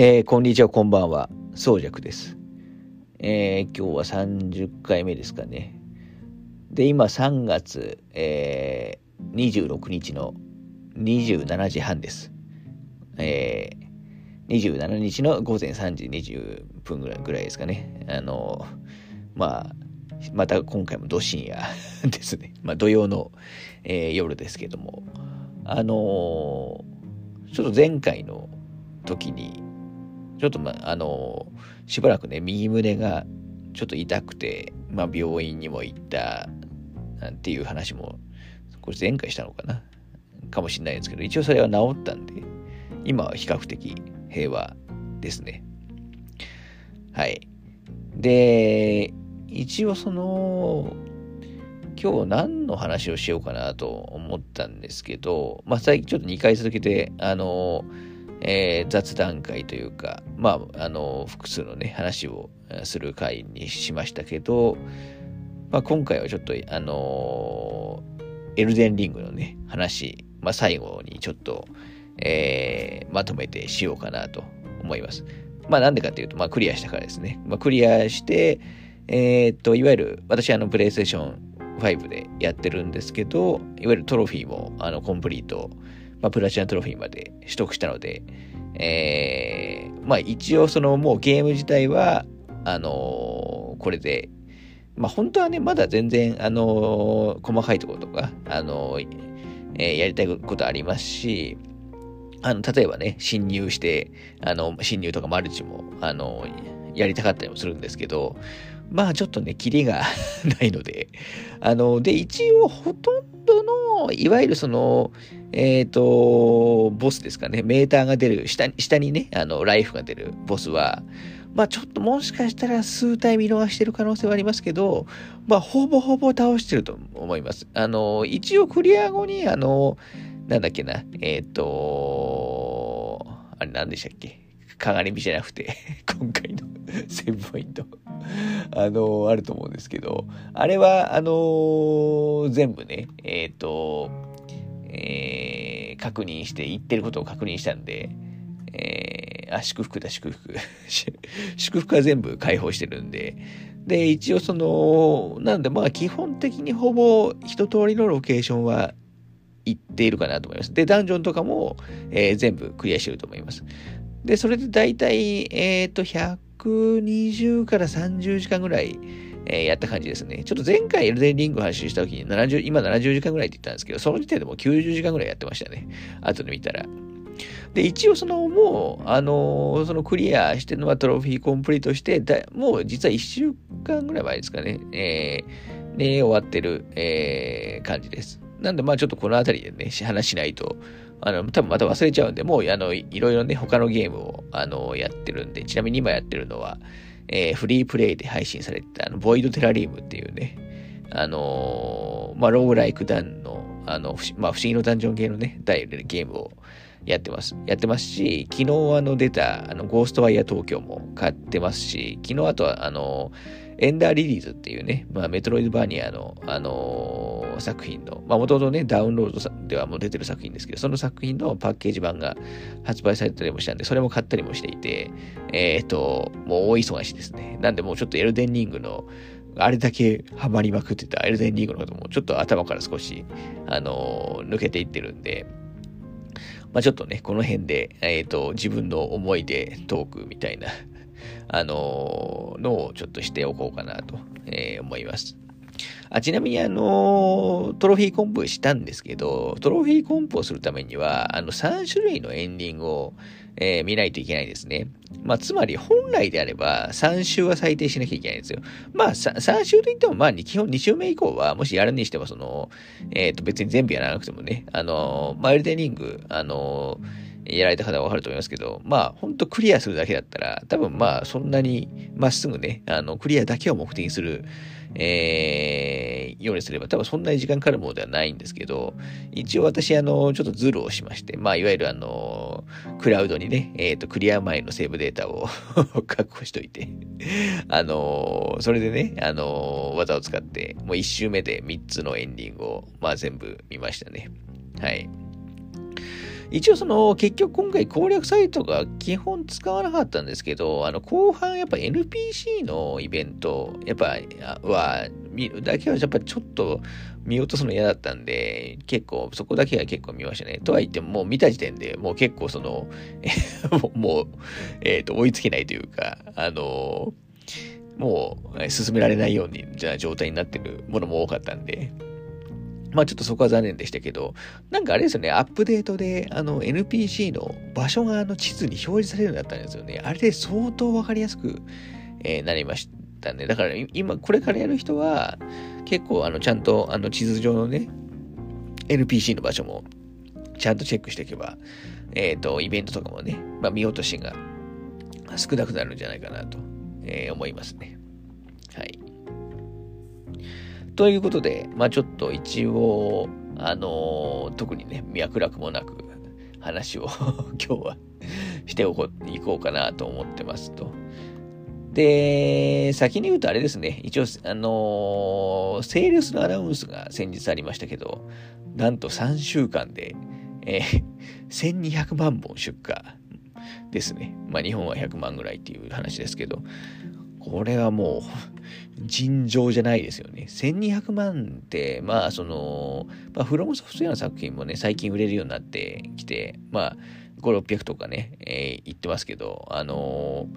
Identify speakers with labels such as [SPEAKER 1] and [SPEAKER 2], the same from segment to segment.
[SPEAKER 1] えー、こんにちは、こんばんは。宗尺です。えー、今日は30回目ですかね。で、今3月、えー、26日の27時半です。えー、27日の午前3時20分ぐらいぐらいですかね。あの、まあ、また今回も土深夜ですね。まあ土曜の、えー、夜ですけども、あの、ちょっと前回の時に、ちょっとまあ、あのー、しばらくね、右胸がちょっと痛くて、まあ病院にも行ったなんていう話も、これ前回したのかな？かもしれないですけど、一応それは治ったんで、今は比較的平和ですね。はい。で、一応その、今日何の話をしようかなと思ったんですけど、まあ最近ちょっと2回続けて、あの、えー、雑談会というか、まあ、あの、複数のね、話をする会にしましたけど、まあ今回はちょっと、あのエルデンリングのね、話、まあ最後にちょっと、えー、まとめてしようかなと思います。まあなんでかっていうと、まあクリアしたからですね。まあクリアして、えー、っと、いわゆる、私あの、プレイステーション5でやってるんですけど、いわゆるトロフィーも、あの、コンプリート、まあ、プラチナトロフィーまで取得したので、えー、まあ一応そのもうゲーム自体は、あのー、これで、まあ本当はね、まだ全然、あのー、細かいところとか、あのえやりたいことありますし、あの、例えばね、侵入して、あの、侵入とかマルチも、あのやりたかったりもするんですけど、まあちょっとね、キリが ないので、あの、で、一応ほとんどの、いわゆるその、えっ、ー、と、ボスですかね、メーターが出る、下、下にね、あの、ライフが出るボスは、まあちょっともしかしたら数体見逃してる可能性はありますけど、まあほぼほぼ倒してると思います。あの、一応クリア後に、あの、なんだっけな、えっ、ー、と、あれ何でしたっけ？鏡じゃなくて 今回のセーブポイントあの、あると思うんですけど、あれは、あの全部ね、えっ、ー、と、えー、確認して、言ってることを確認したんで、えー、あ、祝福だ、祝福。祝福は全部解放してるんで、で、一応その、なんでまあ基本的にほぼ一通りのロケーションは行っているかなと思います。で、ダンジョンとかも、えー、全部クリアしてると思います。で、それで大体、えっ、ー、と、120から30時間ぐらい、えー、やった感じですね。ちょっと前回エルデンリング発信した時に70、今70時間ぐらいって言ったんですけど、その時点でもう90時間ぐらいやってましたね。後で見たら。で、一応そのもう、あのー、そのクリアしてるのはトロフィーコンプリートして、だもう実は1週間ぐらい前ですかね、えー、ね、終わってる、えー、感じです。なんでまあちょっとこの辺りでね、話しないと、あの、多分また忘れちゃうんで、もう、あの、いろいろね、他のゲームを、あの、やってるんで、ちなみに今やってるのは、えー、フリープレイで配信されてた、あの、ボイドテラリウムっていうね、あのー、まあ、ローグライクダンの、あの、まあ、不思議のダンジョン系のね、ダイレゲームをやってます。やってますし、昨日あの出た、あの、ゴーストワイヤー東京も買ってますし、昨日あとは、あの、エンダーリリーズっていうね、まあ、メトロイドバーニアの、あのー、作品の、まあ、もともとね、ダウンロードではもう出てる作品ですけど、その作品のパッケージ版が発売されたりもしたんで、それも買ったりもしていて、えっ、ー、と、もう大忙しですね。なんでもうちょっとエルデンリングの、あれだけハマりまくってたエルデンリングのことも、ちょっと頭から少し、あのー、抜けていってるんで、まあ、ちょっとね、この辺で、え、ー、と、自分の思い出トークみたいな あのー、のをちょっとしておこうかなと、えー、思います。あちなみにあの、トロフィーコンプしたんですけど、トロフィーコンプをするためには、あの、3種類のエンディングを、えー、見ないといけないですね。まあ、つまり本来であれば3週は最低しなきゃいけないんですよ。まあ、3週といっても、まあ、基本2週目以降は、もしやるにしても、その、えっ、ー、と、別に全部やらなくてもね、あの、マイルデニング、あの、やられた方はわかると思いますけど、まあ、ほんとクリアするだけだったら、多分まあ、そんなにまっすぐね、あの、クリアだけを目的にする、えー、ようにすれば、多分そんなに時間かかるものではないんですけど、一応私、あの、ちょっとズルをしまして、まあ、いわゆるあの、クラウドにね、えっ、ー、と、クリア前のセーブデータを 確保しといて、あの、それでね、あの、技を使って、もう一周目で3つのエンディングを、まあ、全部見ましたね。はい。一応その、結局今回攻略サイトが基本使わなかったんですけど、あの、後半やっぱ NPC のイベント、やっぱ、は、見るだけはやっぱちょっと見落とすの嫌だったんで、結構、そこだけは結構見ましたね。とは言っても、もう見た時点でもう結構その、もう、えっ、ー、と、追いつけないというか、あのもう進められないように、じゃあ状態になってるものも多かったんで、まあちょっとそこは残念でしたけど、なんかあれですよね、アップデートで、あの、NPC の場所があの地図に表示されるようになったんですよね。あれで相当わかりやすく、えー、なりましたね。だから今、これからやる人は、結構あの、ちゃんとあの地図上のね、NPC の場所もちゃんとチェックしていけば、えっ、ー、と、イベントとかもね、まあ見落としが少なくなるんじゃないかなと、えー、思いますね。はい。ということで、まあちょっと一応、あのー、特にね、脈絡もなく話を 今日はしておこう、いこうかなと思ってますと。で、先に言うとあれですね、一応、あのー、セールスのアナウンスが先日ありましたけど、なんと3週間で、えー、1200万本出荷ですね。まあ日本は100万ぐらいっていう話ですけど、これはもう、尋常じゃないですよね。1200万って、まあ、その、まあ、フロムソフトウェアの作品もね、最近売れるようになってきて、まあ、5、600とかね、えー、言ってますけど、あの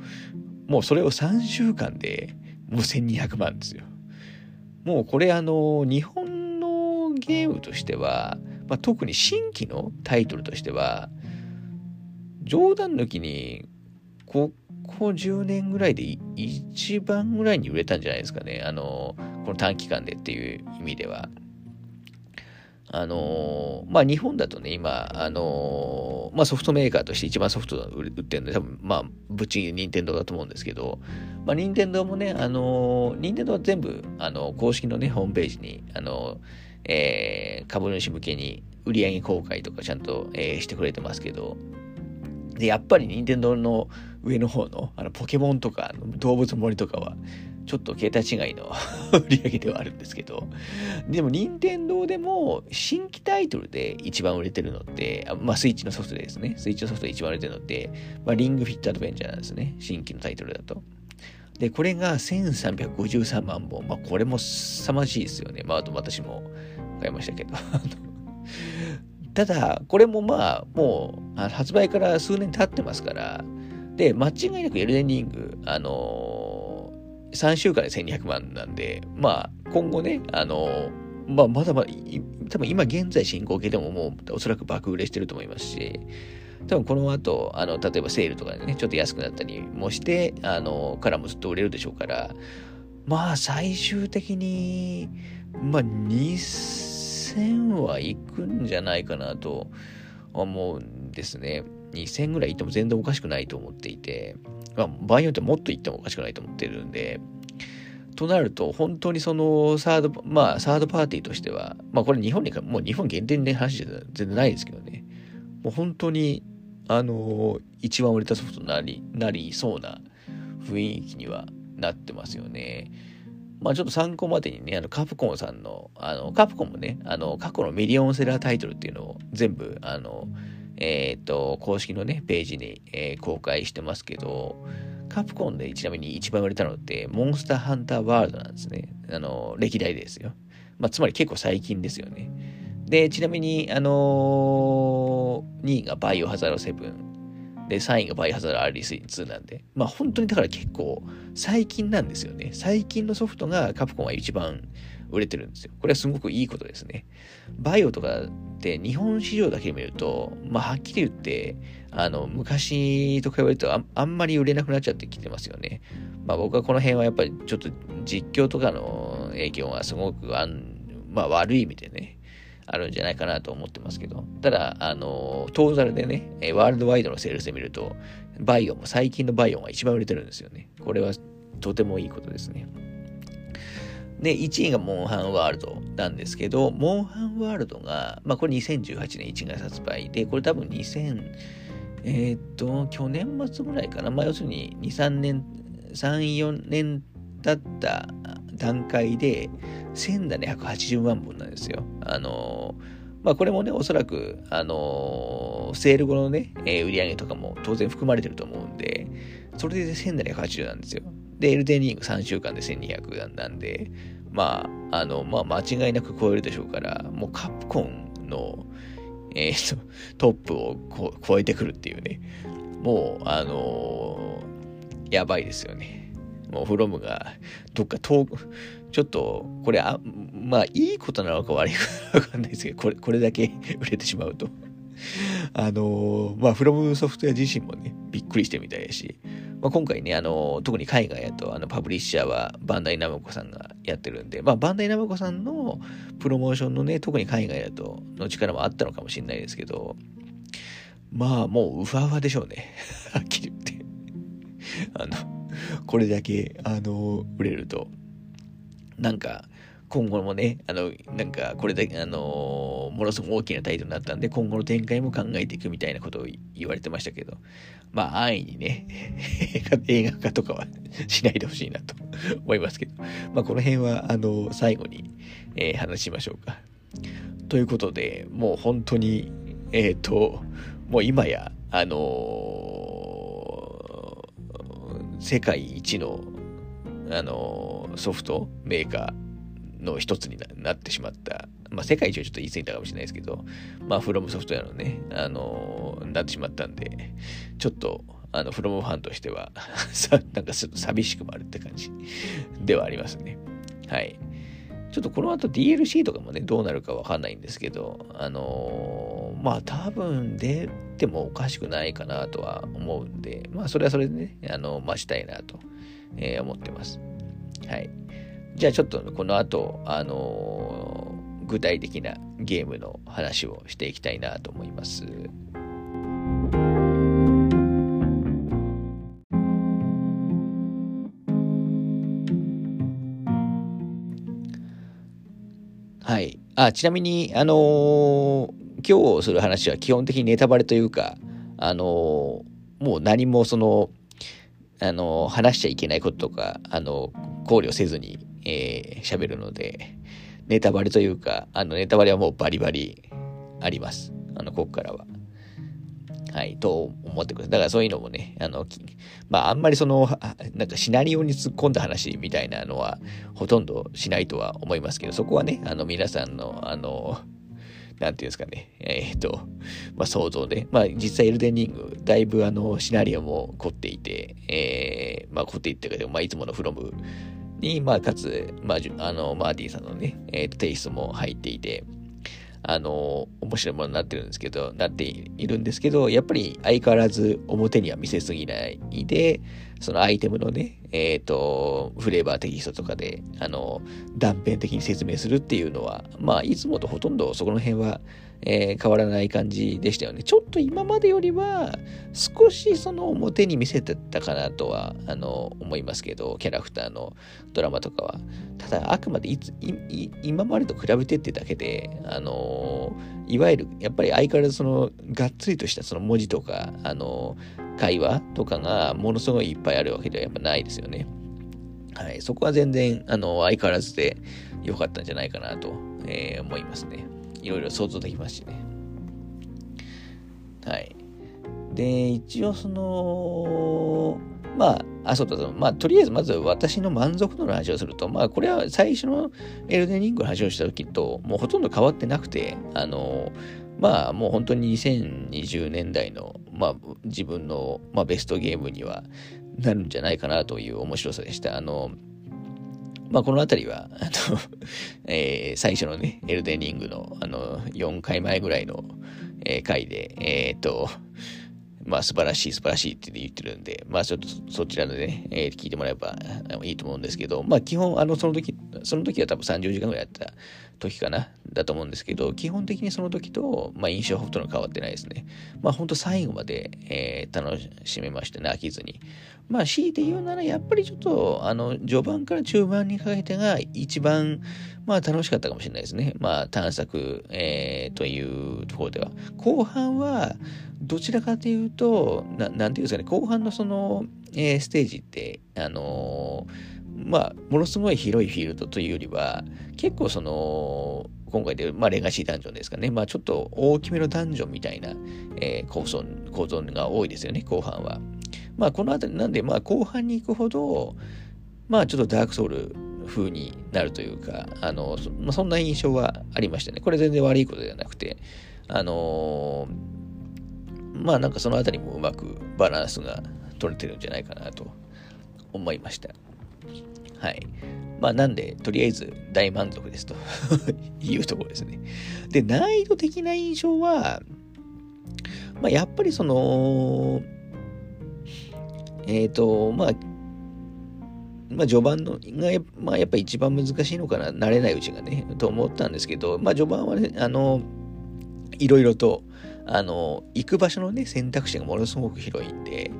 [SPEAKER 1] ー、もうそれを3週間でもう1200万ですよ。もうこれあのー、日本のゲームとしては、まあ、特に新規のタイトルとしては、冗談抜きに、ここ10年ぐらいで一番ぐらいに売れたんじゃないですかね。あの、この短期間でっていう意味では。あのまあ、日本だとね、今、あのまあ、ソフトメーカーとして一番ソフト売ってるので、多分、まあ、ぶっちぎり任天堂だと思うんですけど、まあ、任天堂もね、あの任天堂は全部、あの、公式のね、ホームページに、あのえー、株主向けに売上公開とかちゃんと、えー、してくれてますけど、で、やっぱり任天堂の上の方のあのポケモンとか動物森とかは、ちょっと桁違いの 売り上げではあるんですけど、でも任天堂でも新規タイトルで一番売れてるのって、まあスイッチのソフトですね。スイッチのソフトで一番売れてるのって、まあリングフィットアドベンチャーなんですね。新規のタイトルだと。で、これが1353万本。まあこれも凄まじいですよね。まああと私も買いましたけど。ただ、これもまあ、もう、発売から数年経ってますから、で、間違いなくエルデンリング、あのー、3週間で1200万なんで、まあ、今後ね、あのー、まあ、まだまだ、多分今現在進行形でももうおそらく爆売れしてると思いますし、多分この後、あの、例えばセールとかでね、ちょっと安くなったりもして、あの、からもずっと売れるでしょうから、まあ、最終的に、まあ、2000 2000はいくんじゃないかなと思うんですね。2000ぐらい行っても全然おかしくないと思っていて、まあ、場合によってもっと行ってもおかしくないと思ってるんで、となると、本当にその、サード、まあ、サードパーティーとしては、まあ、これ日本に、もう日本限定の話じゃ全然ないですけどね、もう本当に、あの、一番売れたソフトになり、なりそうな雰囲気にはなってますよね。まあちょっと参考までにね、あの、カプコンさんの、あの、カプコンもね、あの、過去のミリオンセラータイトルっていうのを全部、あの、えっ、と、公式のね、ページに、えー、公開してますけど、カプコンでちなみに一番売れたのって、モンスターハンターワールドなんですね。あの、歴代ですよ。まあ、つまり結構最近ですよね。で、ちなみに、あのー、2位がバイオハザード7。で、3位がバイハザード RD2 なんで、まあ本当にだから結構最近なんですよね。最近のソフトがカプコンは一番売れてるんですよ。これはすごくいいことですね。バイオとかって日本市場だけ見ると、まあはっきり言って、あの、昔と比べるとああんまり売れなくなっちゃってきてますよね。まあ僕はこの辺はやっぱりちょっと実況とかの影響がすごくあん、まあ悪い意味でね、あるんじゃないかなと思ってますけど、ただ、あの、トータルでね、ワールドワイドのセールスで見ると、バイオも最近のバイオが一番売れてるんですよね。これはとてもいいことですね。で、1位がモンハンワールドなんですけど、モンハンワールドが、まあこれ2018年1月発売で、これ多分2000、えー、っと、去年末ぐらいかな。まあ要するに2、3年、3、4年経った段階で、1780万本なんですよ。あの、まあこれもね、おそらく、あの、セール後のね、えー、売り上げとかも当然含まれてると思うんで、それで1780なんですよ。で、エルデンリング3週間で1200なんで、まあ、あの、まあ間違いなく超えるでしょうから、もうカプコンの、えー、トップを超えてくるっていうね、もう、あのー、やばいですよね。もうフロムがどっか遠く、ちょっと、これ、あ、まあ、いいことなのか悪いかわかんないですけど、これ、これだけ 売れてしまうと。あの、まあ、フロムソフトウェア自身もね、びっくりしてみたいやし、まあ、今回ね、あの、特に海外やと、あの、パブリッシャーはバンダイナムコさんがやってるんで、まあ、バンダイナムコさんのプロモーションのね、特に海外だと、の力もあったのかもしれないですけど、まあ、もう、ウファウファでしょうね。はっきり言って。あの、これだけ、あの、売れると。なんか、今後もね、あの、なんか、これだけ、あのものすごく大きなタイトルになったんで、今後の展開も考えていくみたいなことを言われてましたけど、まあ、安易にね、映画化とかはしないでほしいなと 思いますけど、まあ、この辺は、あの、最後に、えー、話しましょうか。ということで、もう本当に、えっ、ー、と、もう今や、あのー、世界一のあのソフトメーカーの一つになってしまった、まあ、世界一はちょっと言い過ぎたかもしれないですけど、まあ、フロムソフトウェアのね、あのなってしまったんで、ちょっと、あの、フロムファンとしては なんかちょっと寂しくもあるって感じではありますね。はい。ちょっとこの後 DLC とかもね、どうなるかわかんないんですけど、あのー、まあ多分出てもおかしくないかなとは思うんで、まあそれはそれでね、あの、待ちたいなとえー、思ってます。はい。じゃあちょっとこの後、あの、具体的なゲームの話をしていきたいなと思います。あ、ちなみに、あのー、今日する話は基本的にネタバレというか、あのー、もう何もその、あの、話しちゃいけないこととか、あの、考慮せずに、えー、喋るので、ネタバレというか、あの、ネタバレはもうバリバリあります。あの、ここからは。はい、と思ってください。だからそういうのもね、あの、まあ、あんまりその、なんかシナリオに突っ込んだ話みたいなのは、ほとんどしないとは思いますけど、そこはね、あの、皆さんの、あの、なんていうんですかね、えっ、ー、と、まあ、想像で、まあ、実際エルデンリング、だいぶあの、シナリオも凝っていて、えー、まあ、凝っていってるけど、まあ、いつものフロムに、まあ、かつ、まあ、あの、マーティンさんのね、えっー、テイストも入っていて、あの、面白いものになってるんですけど、なっているんですけど、やっぱり相変わらず表には見せすぎないで、そのアイテムのね、えっ、ー、と、フレーバーテキストとかで、あの、断片的に説明するっていうのは、まあ、いつもとほとんどそこの辺は、えー、変わらない感じでしたよね。ちょっと今までよりは、少しその表に見せてたかなとは、あの、思いますけど、キャラクターのドラマとかは。ただ、あくまでいつ、い今までと比べてってだけで、あの、いわゆる、やっぱり相変わらずその、がっつりとしたその文字とか、あの、会話とかがものすごいいっぱいあるわけではやっぱないですよね。はい。そこは全然、あの、相変わらずで良かったんじゃないかなと、えー、思いますね。いろいろ想像できますしね。はい。で、一応その、まあ、あ、そうだ、まあ、とりあえずまず私の満足度の話をすると、まあ、これは最初のエルデンリングの話をした時と、もうほとんど変わってなくて、あの、まあ、もう本当に2020年代の、まあ、自分の、まあ、ベストゲームにはなるんじゃないかなという面白さでした。あの、まあ、この辺りは、あの、えー、最初のね、エルデンリングの、あの、4回前ぐらいの、えー、回で、えっ、と、まあ、素晴らしい、素晴らしいって言ってるんで、まあ、ちょっとそちらでね、えー、聞いてもらえばいいと思うんですけど、まあ、基本、あの、その時、その時は多分30時間ぐらいやった時かな、だと思うんですけど、基本的にその時と、まあ、印象ほとんど変わってないですね。まあ、ほんと最後まで、えー、楽しめましたね、飽きずに。まあ、強いて言うなら、やっぱりちょっと、あの、序盤から中盤にかけてが一番、まあ、楽しかったかもしれないですね。まあ、探索、えー、というところでは。後半は、どちらかというと、ななんていうんですかね、後半のその、えー、ステージって、あのーまあ、ものすごい広いフィールドというよりは、結構その、今回で、まあ、レガシーダンジョンですかね。まあ、ちょっと大きめのダンジョンみたいな、えー、構造、構造が多いですよね、後半は。まあ、この辺り、なんで、まあ、後半に行くほど、まあ、ちょっとダークソウル風になるというか、あの、そ,、まあ、そんな印象はありましたね。これ全然悪いことではなくて、あのー、まあ、なんかその辺りもうまくバランスが取れてるんじゃないかなと思いました。はい。まあなんで、とりあえず大満足ですと いうところですね。で、難易度的な印象は、まあやっぱりその、えっ、ー、と、まあ、まあ序盤のが、まあやっぱ一番難しいのかな、慣れないうちがね、と思ったんですけど、まあ序盤はね、あの、いろいろと、あの、行く場所のね、選択肢がものすごく広いんで、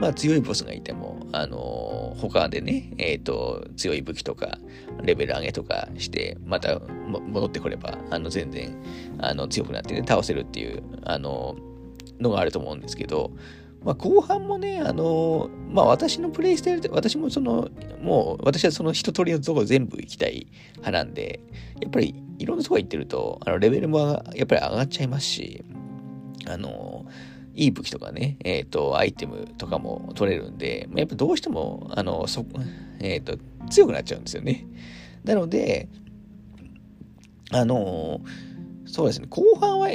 [SPEAKER 1] まあ強いボスがいても、あの、他でね、えっ、ー、と、強い武器とか、レベル上げとかして、また戻ってこれば、あの、全然、あの、強くなってね、倒せるっていう、あの、のがあると思うんですけど、まあ、後半もね、あのまあ、私のプレイスタイルで、私もその、もう、私はその一通りのところ全部行きたい派なんで、やっぱりいろんなとこ行ってると、あの、レベルもやっぱり上がっちゃいますし、あの、いい武器とかね、えっ、ー、と、アイテムとかも取れるんで、やっぱどうしても、あの、そ、えっ、ー、と、強くなっちゃうんですよね。なので、あの、そうですね、後半は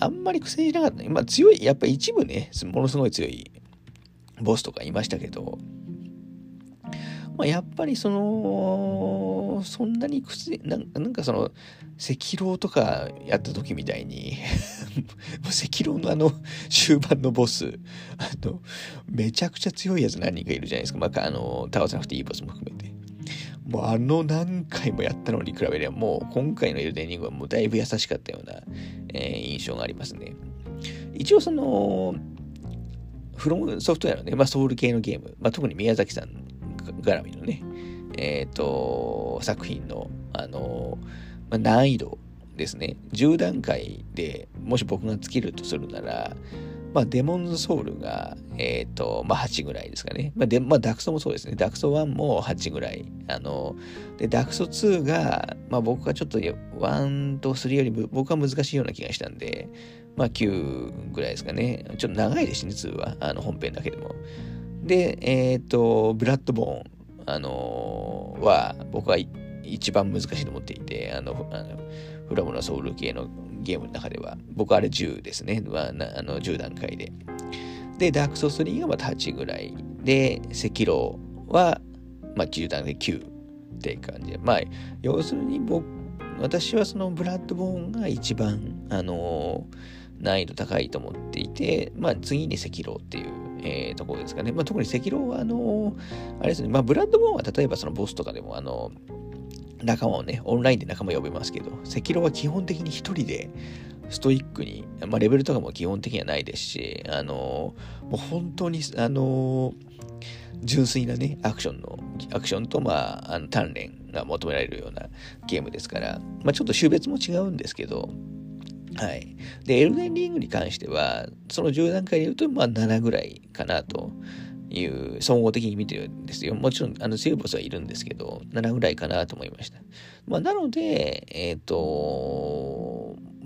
[SPEAKER 1] あんまり苦戦しなかった。まあ強い、やっぱ一部ね、ものすごい強いボスとかいましたけど、まあ、やっぱりその、そんなに癖、なんかその、赤狼とかやった時みたいに 赤狼のあの終盤のボス、あの、めちゃくちゃ強いやつ何人かいるじゃないですか。まあ、あの、倒さなくていいボスも含めて。もうあの何回もやったのに比べればもう今回のエルデンリングはもうだいぶ優しかったような、えー、印象がありますね。一応その、フロムソフトウェアのね、まあ、ソウル系のゲーム、まあ、特に宮崎さん絡みのね、えっ、ー、と、作品の、あの、まあ、難易度ですね。10段階でもし僕が尽きるとするなら、まあ、デモンズソウルが、えっ、ー、と、まあ、8ぐらいですかね。まあ、で、まあ、ダクソもそうですね。ダクソ1も8ぐらい。あの、で、ダクソ2が、まあ、僕はちょっと1と3より僕は難しいような気がしたんで、まあ、9ぐらいですかね。ちょっと長いですね、2は。あの、本編だけでも。で、えっ、ー、と、ブラッドボーン、あのー、は、僕は一番難しいと思っていて、あの、あのフラムのソウル系のゲームの中では、僕はあれ10ですね。まあ、の10段階で。で、ダークソー3がまた8ぐらい。で、赤狼は、まあ、9段階で9って感じで。まあ、要するに僕、私はそのブラッドボーンが一番、あのー、難易度高いと思っていて、まあ、次に赤狼っていう、えー、ところですかね。まあ、特に赤狼は、あの、あれですね、まあ、ブラッドボーンは例えばそのボスとかでも、あの仲間をね、オンラインで仲間呼べますけど、赤狼は基本的に一人でストイックに、まあ、レベルとかも基本的にはないですし、あの、もう本当に、あの、純粋なね、アクションの、アクションと、まあ、あの鍛錬が求められるようなゲームですから、まあ、ちょっと種別も違うんですけど、はい。で、エルデンリングに関しては、その10段階で言うと、まあ、7ぐらいかなと。いう総合的に見てるんですよ。もちろん、あの、強いボスはいるんですけど、7ぐらいかなと思いました。まあ、なので、えっ、ー、と、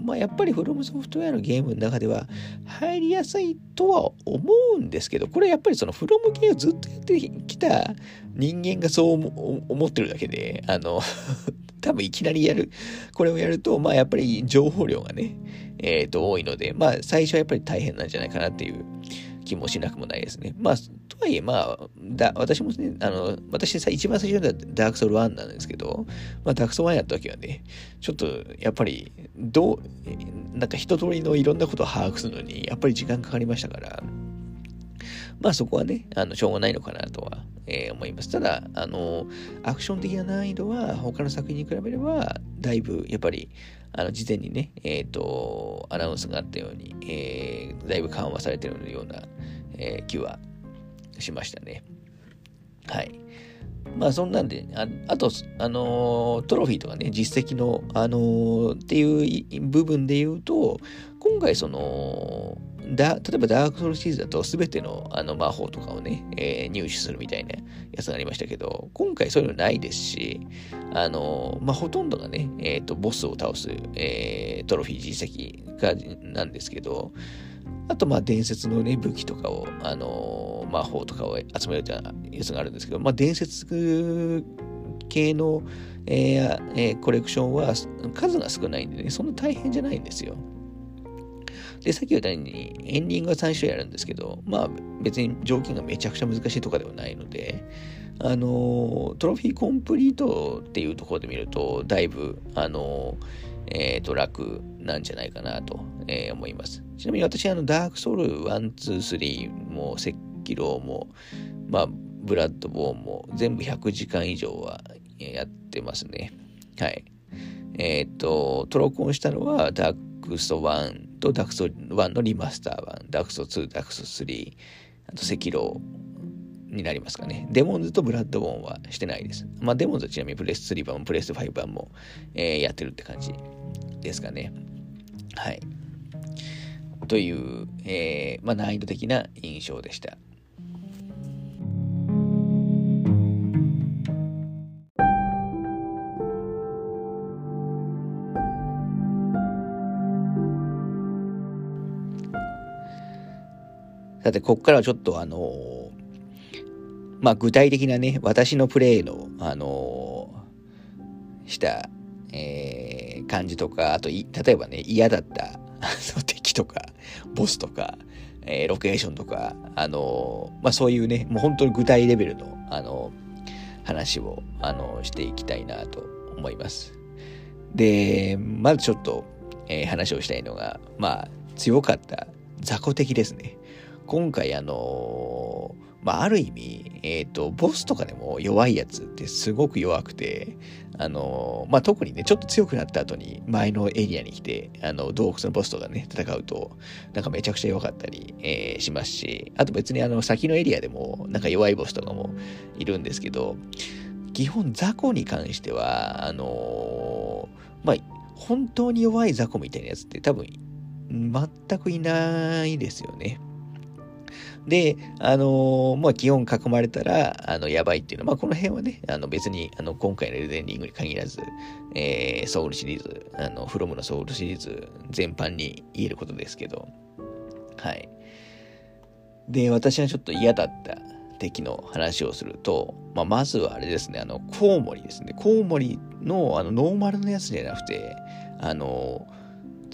[SPEAKER 1] まあ、やっぱりフロムソフトウェアのゲームの中では入りやすいとは思うんですけど、これやっぱりそのフロム系をずっとやってきた人間がそう思ってるだけで、あの 多分いきなりやる、これをやると、まあやっぱり情報量がね、えっ、ー、と多いので、まあ最初はやっぱり大変なんじゃないかなっていう気もしなくもないですね。まあ、とはいえ、まあ、だ私もね、あの、私さ、一番最初にダークソウル1なんですけど、まあ、ダークソウル1やった時はね、ちょっと、やっぱり、どう、なんか一通りのいろんなことを把握するのに、やっぱり時間かかりましたから、まあそこはね、あの、しょうがないのかなとは、えー、思います。ただ、あの、アクション的な難易度は他の作品に比べれば、だいぶ、やっぱり、あの、事前にね、えっ、ー、と、アナウンスがあったように、えー、だいぶ緩和されてるような、えー、気はしましたね。はい。まあそんなんで、ああと、あの、トロフィーとかね、実績の、あの、っていう部分で言うと、今回その、だ、例えばダークソウルシリーズだと全てのあの魔法とかをね、えー、入手するみたいなやつがありましたけど、今回そういうのないですし、あの、まあ、ほとんどがね、えっ、ー、と、ボスを倒す、えー、トロフィー実績が、なんですけど、あと、まあ、伝説のね、武器とかを、あの、魔法とかを集めるようやつがあるんですけど、まあ、伝説系の、えーえー、コレクションは数が少ないんでね、そんな大変じゃないんですよ。で、さっき言ったように、エンディングは3種類あるんですけど、まあ別に条件がめちゃくちゃ難しいとかではないので、あの、トロフィーコンプリートっていうところで見ると、だいぶ、あの、えっ、ー、と、楽なんじゃないかなと、えー、思います。ちなみに私、あの、ダークソウル1、2、3も、赤ローも、まあ、ブラッドボーンも、全部100時間以上はやってますね。はい。えっ、ー、と、トロコンしたのは、ダーククソ1とダクソ1のリマスター版、ダクソ2、ダクソ3、あと赤狼になりますかね。デモンズとブラッドボーンはしてないです。まあデモンズはちなみにプレス3版もプレス5版も、えー、やってるって感じですかね。はい。という、えー、まあ難易度的な印象でした。さて、ここからはちょっとあのー、まあ、具体的なね、私のプレイの、あのー、した、えー、感じとか、あと、例えばね、嫌だった 敵とか、ボスとか、えー、ロケーションとか、あのー、まあ、そういうね、もう本当に具体レベルの、あの話を、あのしていきたいなと思います。で、まずちょっと、え、話をしたいのが、まあ、強かった雑魚敵ですね。今回あのまあ、ある意味、えっ、ー、と、ボスとかでも弱いやつってすごく弱くて、あのまあ、特にね、ちょっと強くなった後に前のエリアに来て、あの、洞窟のボスとかね、戦うと、なんかめちゃくちゃ弱かったり、えー、しますし、あと別にあの、先のエリアでも、なんか弱いボスとかもいるんですけど、基本雑魚に関しては、あのまあ、本当に弱い雑魚みたいなやつって多分、全くいないですよね。で、あのー、まあ、基本囲まれたら、あの、やばいっていうのは、まあ、この辺はね、あの、別に、あの、今回のエルデンリングに限らず、えー、ソウルシリーズ、あの、フロムのソウルシリーズ全般に言えることですけど、はい。で、私がちょっと嫌だった敵の話をすると、まあ、まずはあれですね、あの、コウモリですね。コウモリの、あの、ノーマルのやつじゃなくて、あの、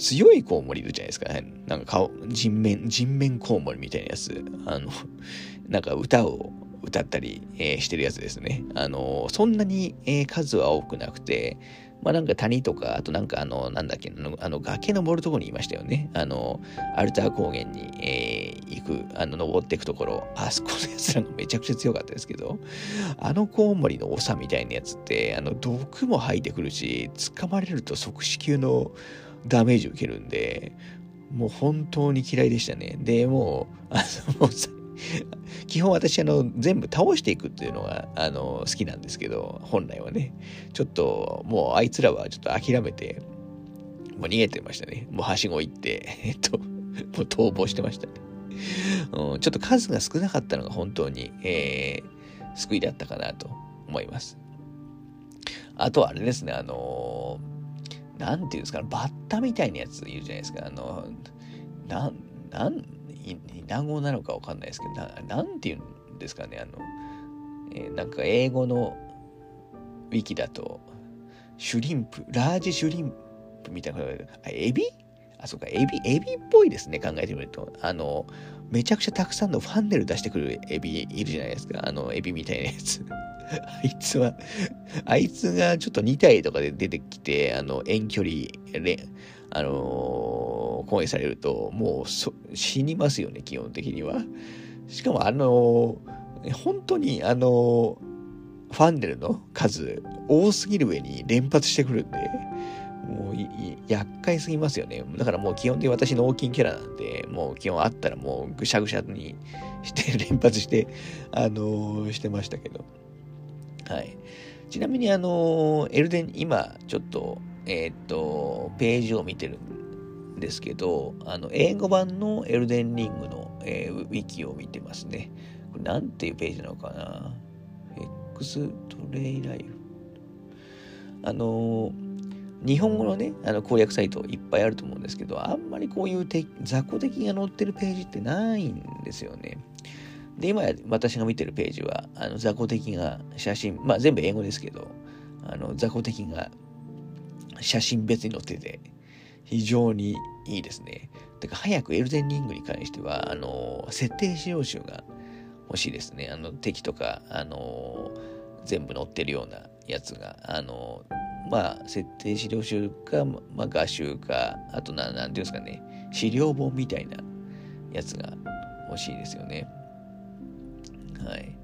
[SPEAKER 1] 強いコウモリいるじゃないですか、ね。なんか顔、人面、人面コウモリみたいなやつ。あの、なんか歌を歌ったり、えー、してるやつですね。あの、そんなに、えー、数は多くなくて、まあなんか谷とか、あとなんかあの、なんだっけ、あの、あの崖登るところにいましたよね。あの、アルター高原に、えー、行く、あの、登っていくところ、あそこのやつらがめちゃくちゃ強かったですけど、あのコウモリの長みたいなやつって、あの、毒も吐いてくるし、掴まれると即死級の、ダメージ受けるんで、もう本当に嫌いでしたね。で、もう、あの、基本私、あの、全部倒していくっていうのが、あの、好きなんですけど、本来はね、ちょっと、もうあいつらはちょっと諦めて、もう逃げてましたね。もうはしご行って、えっと、もう逃亡してましたね。うん、ちょっと数が少なかったのが本当に、えー、救いだったかなと思います。あとはあれですね、あのーなんていうんですか、バッタみたいなやついるじゃないですか。あの、なん、なん、イナゴなのかわかんないですけど、ななんていうんですかね、あの、えー、なんか英語のウィキだと、シュリンプ、ラージシュリンプみたいな、あ、エビ？あ、そうか、エビ、エビっぽいですね、考えてみると。あの、めちゃくちゃたくさんのファンネル出してくるエビいるじゃないですか。あの、エビみたいなやつ。あいつは、あいつがちょっと2体とかで出てきて、あの、遠距離で、あのー、攻撃されると、もう死にますよね、基本的には。しかも、あのー、本当に、あのー、ファンネルの数多すぎる上に連発してくるんで、もう厄介すぎますよね。だからもう基本的に私脳筋キャラなんで、もう基本あったらもうぐしゃぐしゃにして連発して、あのー、してましたけど。はい。ちなみにあの、エルデン、今、ちょっと、えー、っと、ページを見てるんですけど、あの、英語版のエルデンリングの、えー、ウィキを見てますね。これなんていうページなのかな？エクストレイライフ。あの日本語のね、あの攻略サイトいっぱいあると思うんですけど、あんまりこういう雑魚敵が載ってるページってないんですよね。で、今私が見てるページは、あの雑魚敵が写真、まあ全部英語ですけど、あの雑魚敵が写真別に載ってて、非常にいいですね。てか、早くエルデンリングに関しては、あの、設定資料集が欲しいですね。あの、敵とか、あの、全部載ってるようなやつが、あの、まあ、設定資料集か、まあ、画集か、あとな、んていうんですかね、資料本みたいなやつが欲しいですよね。はい。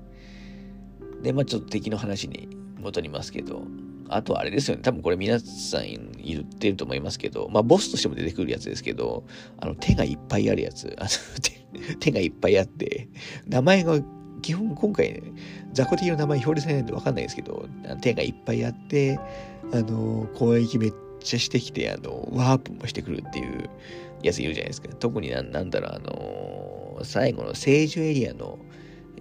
[SPEAKER 1] で、まあ、ちょっと敵の話に戻りますけど、あとあれですよね。多分これ皆さん言ってると思いますけど、まあボスとしても出てくるやつですけど、あの手がいっぱいあるやつ。あの手手がいっぱいあって、名前が基本今回、ね、雑魚的の名前表示されないんでわかんないですけど、手がいっぱいあって、あの、攻撃めっちゃしてきて、あの、ワープもしてくるっていうやついるじゃないですか。特になんなんだろう、あの、最後の聖樹エリアの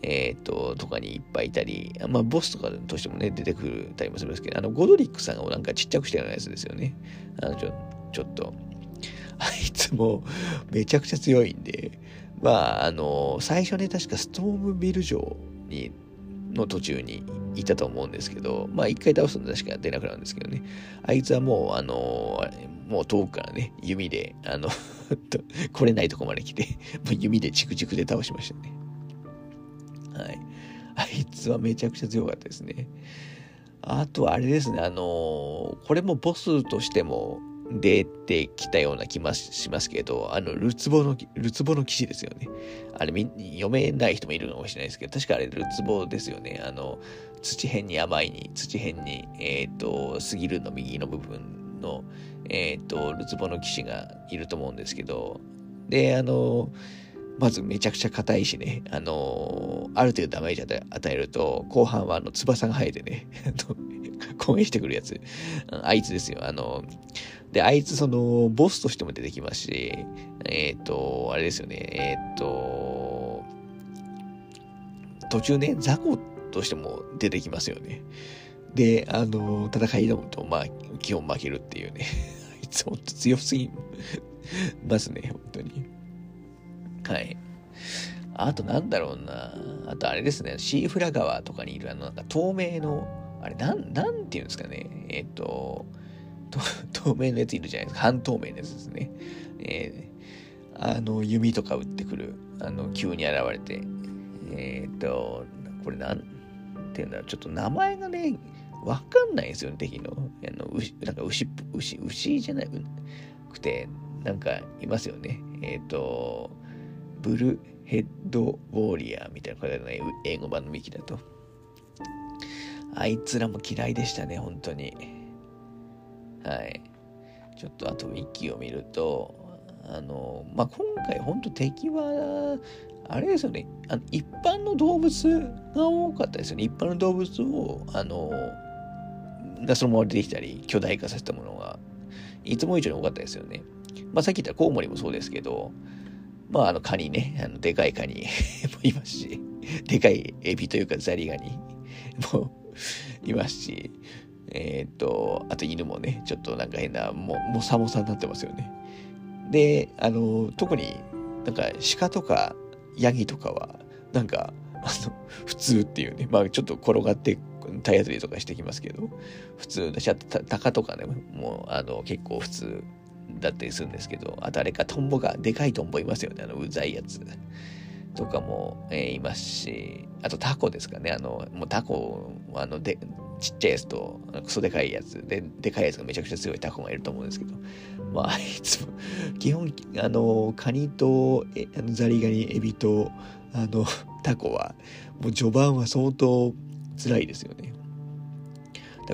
[SPEAKER 1] えっ、ー、と、とかにいっぱいいたり、まあ、ボスとかとしてもね、出てくるたりもするんですけど、あの、ゴドリックさんをなんかちっちゃくしたようなやつですよね。あの、ちょ、ちょっと。あいつもめちゃくちゃ強いんで、まあ、あの、最初ね、確かストームビル城に、の途中にいたと思うんですけど、まあ一回倒すと確か出なくなるんですけどね。あいつはもう、あの、もう遠くからね、弓で、あの 来れないとこまで来て、弓でチクチクで倒しましたね。はい。あいつはめちゃくちゃ強かったですね。あとあれですね、あの、これもボスとしても出てきたような気もしますけど、あの、ルツボの、ルツボの騎士ですよね。あれ、読めない人もいるかもしれないですけど、確かあれ、ルツボですよね。あの、土辺に甘いに、土辺に、えっ、ー、と、過ぎるの右の部分の、えっ、ー、と、ルツボの騎士がいると思うんですけど、で、あのまずめちゃくちゃ硬いしね、あの、ある程度ダメージ与えると、後半はあの翼が生えてね、攻撃してくるやつ。あいつですよ。あので、あいつその、ボスとしても出てきますし、えっ、ー、と、あれですよね、えっ、ー、と、途中ね、雑魚としても出てきますよね。で、あの、戦い挑むと、まあ、基本負けるっていうね。あいつほんと強すぎますね、本当に。はい。あとなんだろうな。あとあれですね。シーフラ川とかにいるあの、なんか透明の、あれ、なん、なんていうんですかね。えっ、ー、と、透明のやついるじゃないですか。半透明のやつですね。えー、あの、弓とか撃ってくる。あの、急に現れて。えっ、と、これなんていうんだろう。ちょっと名前がね、わかんないんですよね、敵の。あの牛、なんか牛、牛、牛じゃなくて、なんかいますよね。えっ、と、ブルヘッドウォーリアーみたいなこれね、英語版のミキだと。あいつらも嫌いでしたね、本当に。はい。ちょっとあとウィキを見ると、あの、まあ、今回本当敵は、あれですよね、あの一般の動物が多かったですよね。一般の動物を、あの、がそのまま出てきたり、巨大化させたものが、いつも以上に多かったですよね。まあ、さっき言ったコウモリもそうですけど、まあ、あの、カニね、あの、でかいカニ もいますし、でかいエビというかザリガニ もいますし、えー、っと、あと犬もね、ちょっとなんか変な、も、もさもさになってますよね。で、あの、特になんか鹿とかヤギとかは、なんか、あの、普通っていうね、まあちょっと転がって体当たりとかしてきますけど、普通だし、あとタカとかね、もう、あの、結構普通だったりするんですけど、あとあれか、トンボが、でかいトンボいますよね、あの、うざいやつ。とかも、えー、いますし、あとタコですかね、あの、もうタコ、あの、で、ちっちゃいやつと、クソでかいやつ、で、でかいやつがめちゃくちゃ強いタコがいると思うんですけど、まあ、いつも、基本、あの、カニと、えあのザリガニ、エビと、あの、タコは、もう序盤は相当辛いですよね。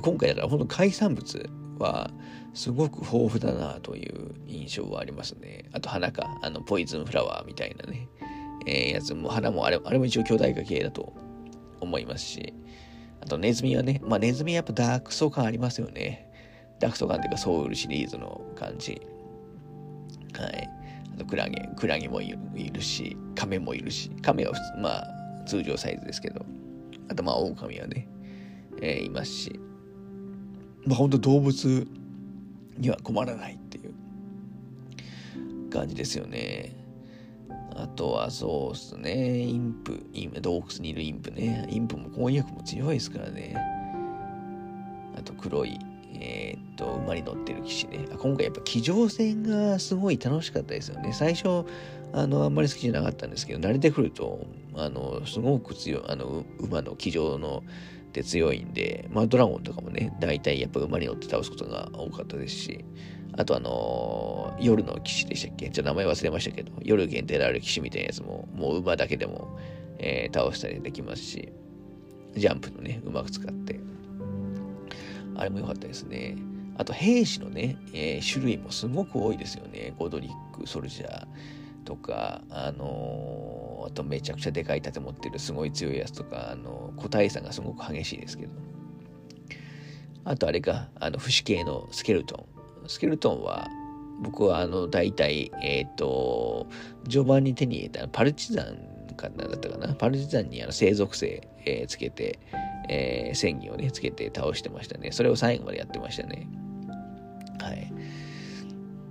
[SPEAKER 1] 今回だから、本当海産物は、すごく豊富だなという印象はありますね。あと花か、あの、ポイズンフラワーみたいなね、えー、やつも、花もあれ、あれも一応巨大化系だと思いますし、あとネズミはね、まあネズミはやっぱダークソー感ありますよね。ダークソー感っていうかソウルシリーズの感じ。はい。あとクラゲ、クラゲもいるし、カメもいるし、カメは、まあ、通常サイズですけど、あとまあ、オオカミはね、えー、いますし、まあ本当動物には困らないっていう感じですよね。あとはそうっすね、インプ、イン洞窟にいるインプね。インプも婚約も強いですからね。あと黒い、えー、っと、馬に乗ってる騎士ね。今回やっぱ騎乗戦がすごい楽しかったですよね。最初、あの、あんまり好きじゃなかったんですけど、慣れてくると、あの、すごく強い、あの、馬の騎乗のって強いんで、まあドラゴンとかもね、大体やっぱ馬に乗って倒すことが多かったですし、あとあのー、夜の騎士でしたっけ？ちょっと名前忘れましたけど、夜限定である騎士みたいなやつも、もう馬だけでも、えー、倒したりできますし、ジャンプのね、うまく使って、あれも良かったですね。あと兵士のね、えー、種類もすごく多いですよね。ゴドリック、ソルジャーとか、あのー、あとめちゃくちゃでかい盾持ってるすごい強いやつとか、あの個体差がすごく激しいですけど。あとあれか、あの、不死系のスケルトン。スケルトンは、僕はあの、大体、えっ、ー、と、序盤に手に入れたパルチザンかなだったかな？パルチザンにあの、生属性、えー、つけて、えー、戦技をね、つけて倒してましたね。それを最後までやってましたね。はい。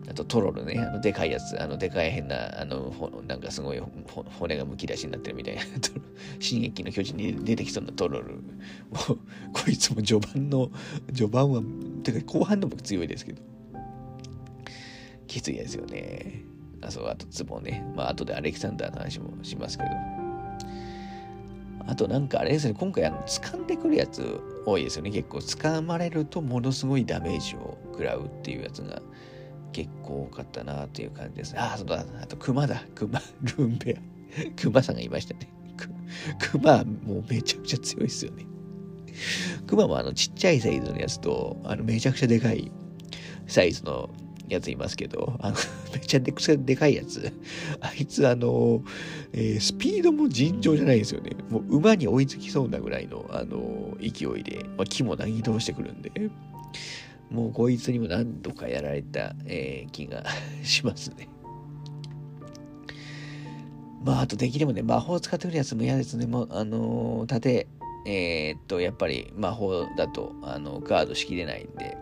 [SPEAKER 1] あとトロルね、あのでかいやつ、あのでかい変な、あの、なんかすごい骨がむき出しになってるみたいな、進撃の巨人に出てきそうなトロル。もう、こいつも序盤の、序盤は、てか後半でも強いですけど、きついですよね。あ、そう、あとツボね。まあ、後でアレキサンダーの話もしますけど。あとなんかあれですね、今回あの掴んでくるやつ多いですよね。結構掴まれるとものすごいダメージを食らうっていうやつが結構多かったなっていう感じですね。あ、そうだ、あと熊だ、熊、ルンベア。熊さんがいましたね。熊、もうめちゃくちゃ強いですよね。熊もあのちっちゃいサイズのやつと、あのめちゃくちゃでかいサイズのやついますけど、あの めちゃくちゃでかいやつ。あいつあの、えー、スピードも尋常じゃないですよね。もう馬に追いつきそうなぐらいの、あの、勢いで、まあ、木もなぎ倒してくるんで、もうこいつにも何度かやられた、えー、気がしますね。まあ、あとできればね、魔法を使ってくるやつも嫌ですね。もう、あの、盾、えー、っと、やっぱり魔法だと、あの、ガードしきれないんで、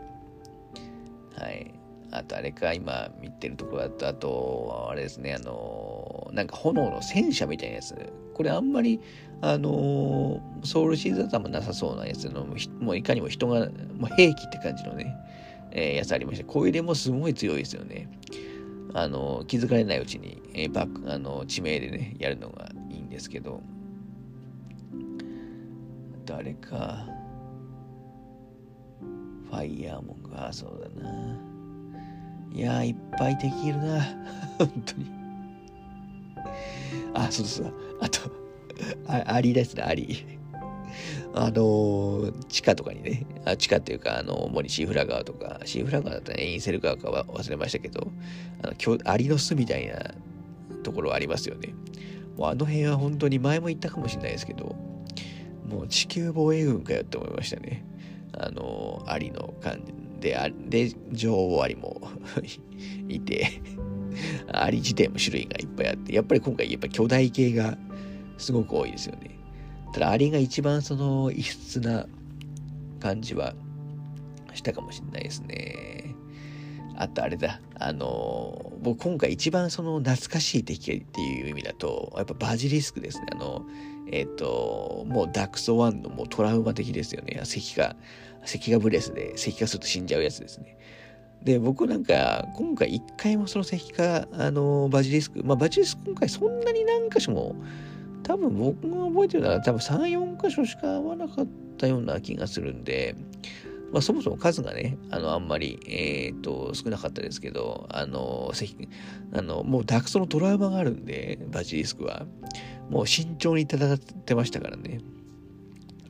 [SPEAKER 1] はい。あと、あれか、今見てるところだと、あと、あれですね、あの、なんか炎の戦車みたいなやつ。これあんまり、あの、ソウルシーズンもなさそうなやつの、もういかにも人が、もう兵器って感じのね、えー、やつありまして、小入れもすごい強いですよね。あの、気づかれないうちに、えー、バック、あの地名でね、やるのがいいんですけど、誰か、ファイヤーモンが、そうだな。いやいっぱい敵いるな。本当に。あ、そうそう。あと、あありですね、あり。あのー、地下とかにね、あ地下っていうか、あの、主にシーフラ川とか、シーフラ川だったらね、インセル川かは忘れましたけど、あの、アリの巣みたいなところありますよね。もうあの辺は本当に前も言ったかもしれないですけど、もう地球防衛軍かよって思いましたね。あの、アリの感じで、あで、女王アリも いて、アリ自体も種類がいっぱいあって、やっぱり今回やっぱ巨大系がすごく多いですよね。ただ、アリが一番その異質な感じはしたかもしれないですね。あとあれだ、あの、僕今回一番その懐かしい敵っていう意味だと、やっぱバジリスクですね。あの、えっ、ー、と、もうダクスワンのもうトラウマ的ですよね。石が、石がブレスで石化すると死んじゃうやつですね。で、僕なんか、今回一回もその石化、あの、バジリスク、まあバジリスク今回そんなに何箇所も多分僕が覚えてるのは多分3、4箇所しか合わなかったような気がするんで、まあ、そもそも数がね、あの、あんまり、えっ、ー、と、少なかったですけど、あの、あの、もうダクソのトラウマがあるんで、バジリスクは。もう慎重に戦ってましたからね。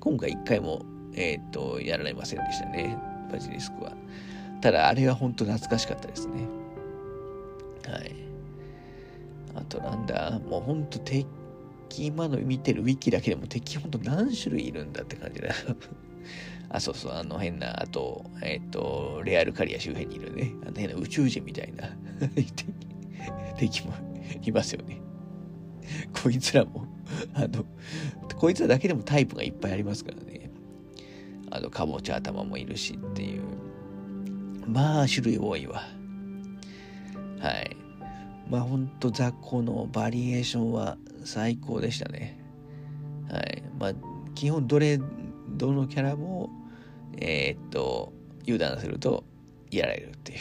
[SPEAKER 1] 今回一回も、えっ、と、やられませんでしたね、バジリスクは。ただ、あれは本当懐かしかったですね。はい。あとなんだ、もう本当敵今の見てるウィキだけでも敵ほんと何種類いるんだって感じだ。あ、そうそう、あの変な、あと、えっ、ー、と、レアルカリア周辺にいるね、あの変な宇宙人みたいな 敵もいますよね。こいつらも、あの、こいつらだけでもタイプがいっぱいありますからね。あの、かぼちゃ頭もいるしっていう。まあ、種類多いわ。はい。まあ、ほんと雑魚のバリエーションは最高でしたね。はい。まあ、基本どれ、どのキャラも、えー、っと、油断するとやられるっていう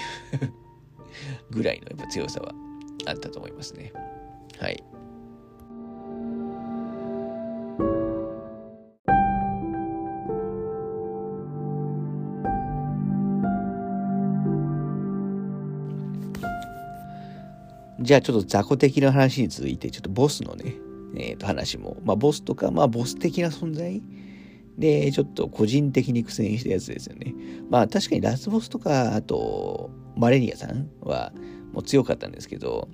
[SPEAKER 1] ぐらいのやっぱ強さはあったと思いますね。はい。じゃあちょっと雑魚的な話に続いて、ちょっとボスのね、えー、と話も、まあボスとか、まあボス的な存在で、ちょっと個人的に苦戦したやつですよね。まあ確かにラスボスとか、あと、マレニアさんはもう強かったんですけど、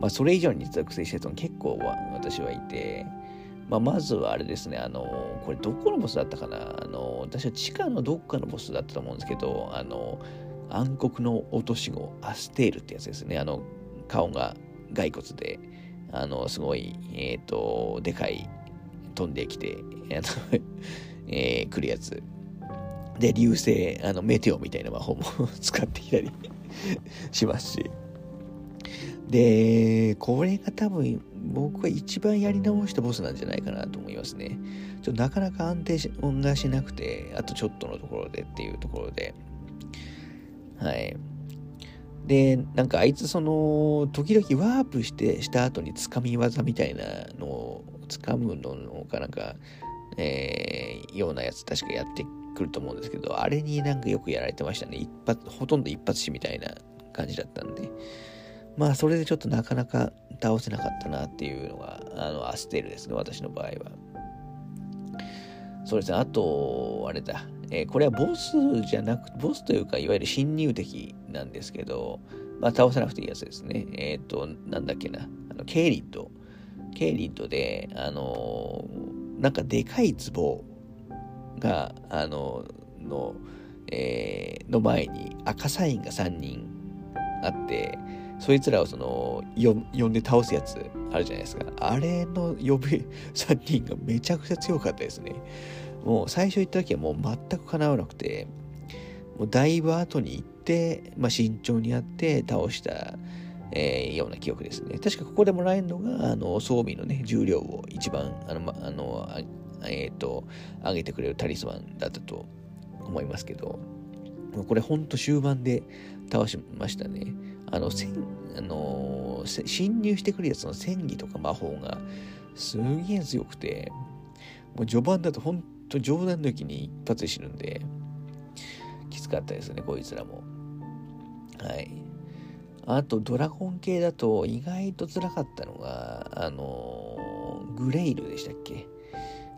[SPEAKER 1] まあそれ以上に実は苦戦した人も結構私はいて、まあまずはあれですね、あの、これどこのボスだったかな？あの、私は地下のどっかのボスだったと思うんですけど、あの、暗黒の落とし子、アステールってやつですね。あの、顔が骸骨で、あの、すごい、えっ、ー、と、でかい、飛んできて、あの えー、来るやつ。で、流星、あの、メテオみたいな魔法も 使ってきたり しますし。で、これが多分、僕は一番やり直したボスなんじゃないかなと思いますね。ちょっとなかなか安定し音がしなくて、あとちょっとのところでっていうところで、はい。で、なんかあいつその、時々ワープして、した後につかみ技みたいなのをつかむのかなんか、えー、ようなやつ確かやってくると思うんですけど、あれになんかよくやられてましたね。一発、ほとんど一発死みたいな感じだったんで。まあ、それでちょっとなかなか倒せなかったなっていうのが、あの、アステルですね、私の場合は。そうですね、あと、あれだ、えー、これはボスじゃなく、ボスというか、いわゆる侵入敵なんですけど、まあ、倒さなくていいやつですね。えっ、ー、と、なんだっけな、あのケイリッド。ケイリッドで、あのー、なんかでかい壺が、あの、の、えー、の前に赤サインが3人あって、そいつらをその、呼んで倒すやつあるじゃないですか。あれの呼ぶ3人がめちゃくちゃ強かったですね。もう最初行った時はもう全く叶わなくて、もうだいぶ後に行って、まあ、慎重にやって倒した、えー、ような記憶ですね。確かここでもらえるのが、あの、装備のね、重量を一番、あの、ま、あの、あえっ、ー、と、上げてくれるタリスマンだったと思いますけど、これほんと終盤で倒しましたね。あの、せあの侵入してくるやつの戦技とか魔法がすげえ強くて、もう序盤だと本と冗談抜きに一発で死ぬんで、きつかったですね、こいつらも。はい。あと、ドラゴン系だと意外と辛かったのが、あのグレイルでしたっけ？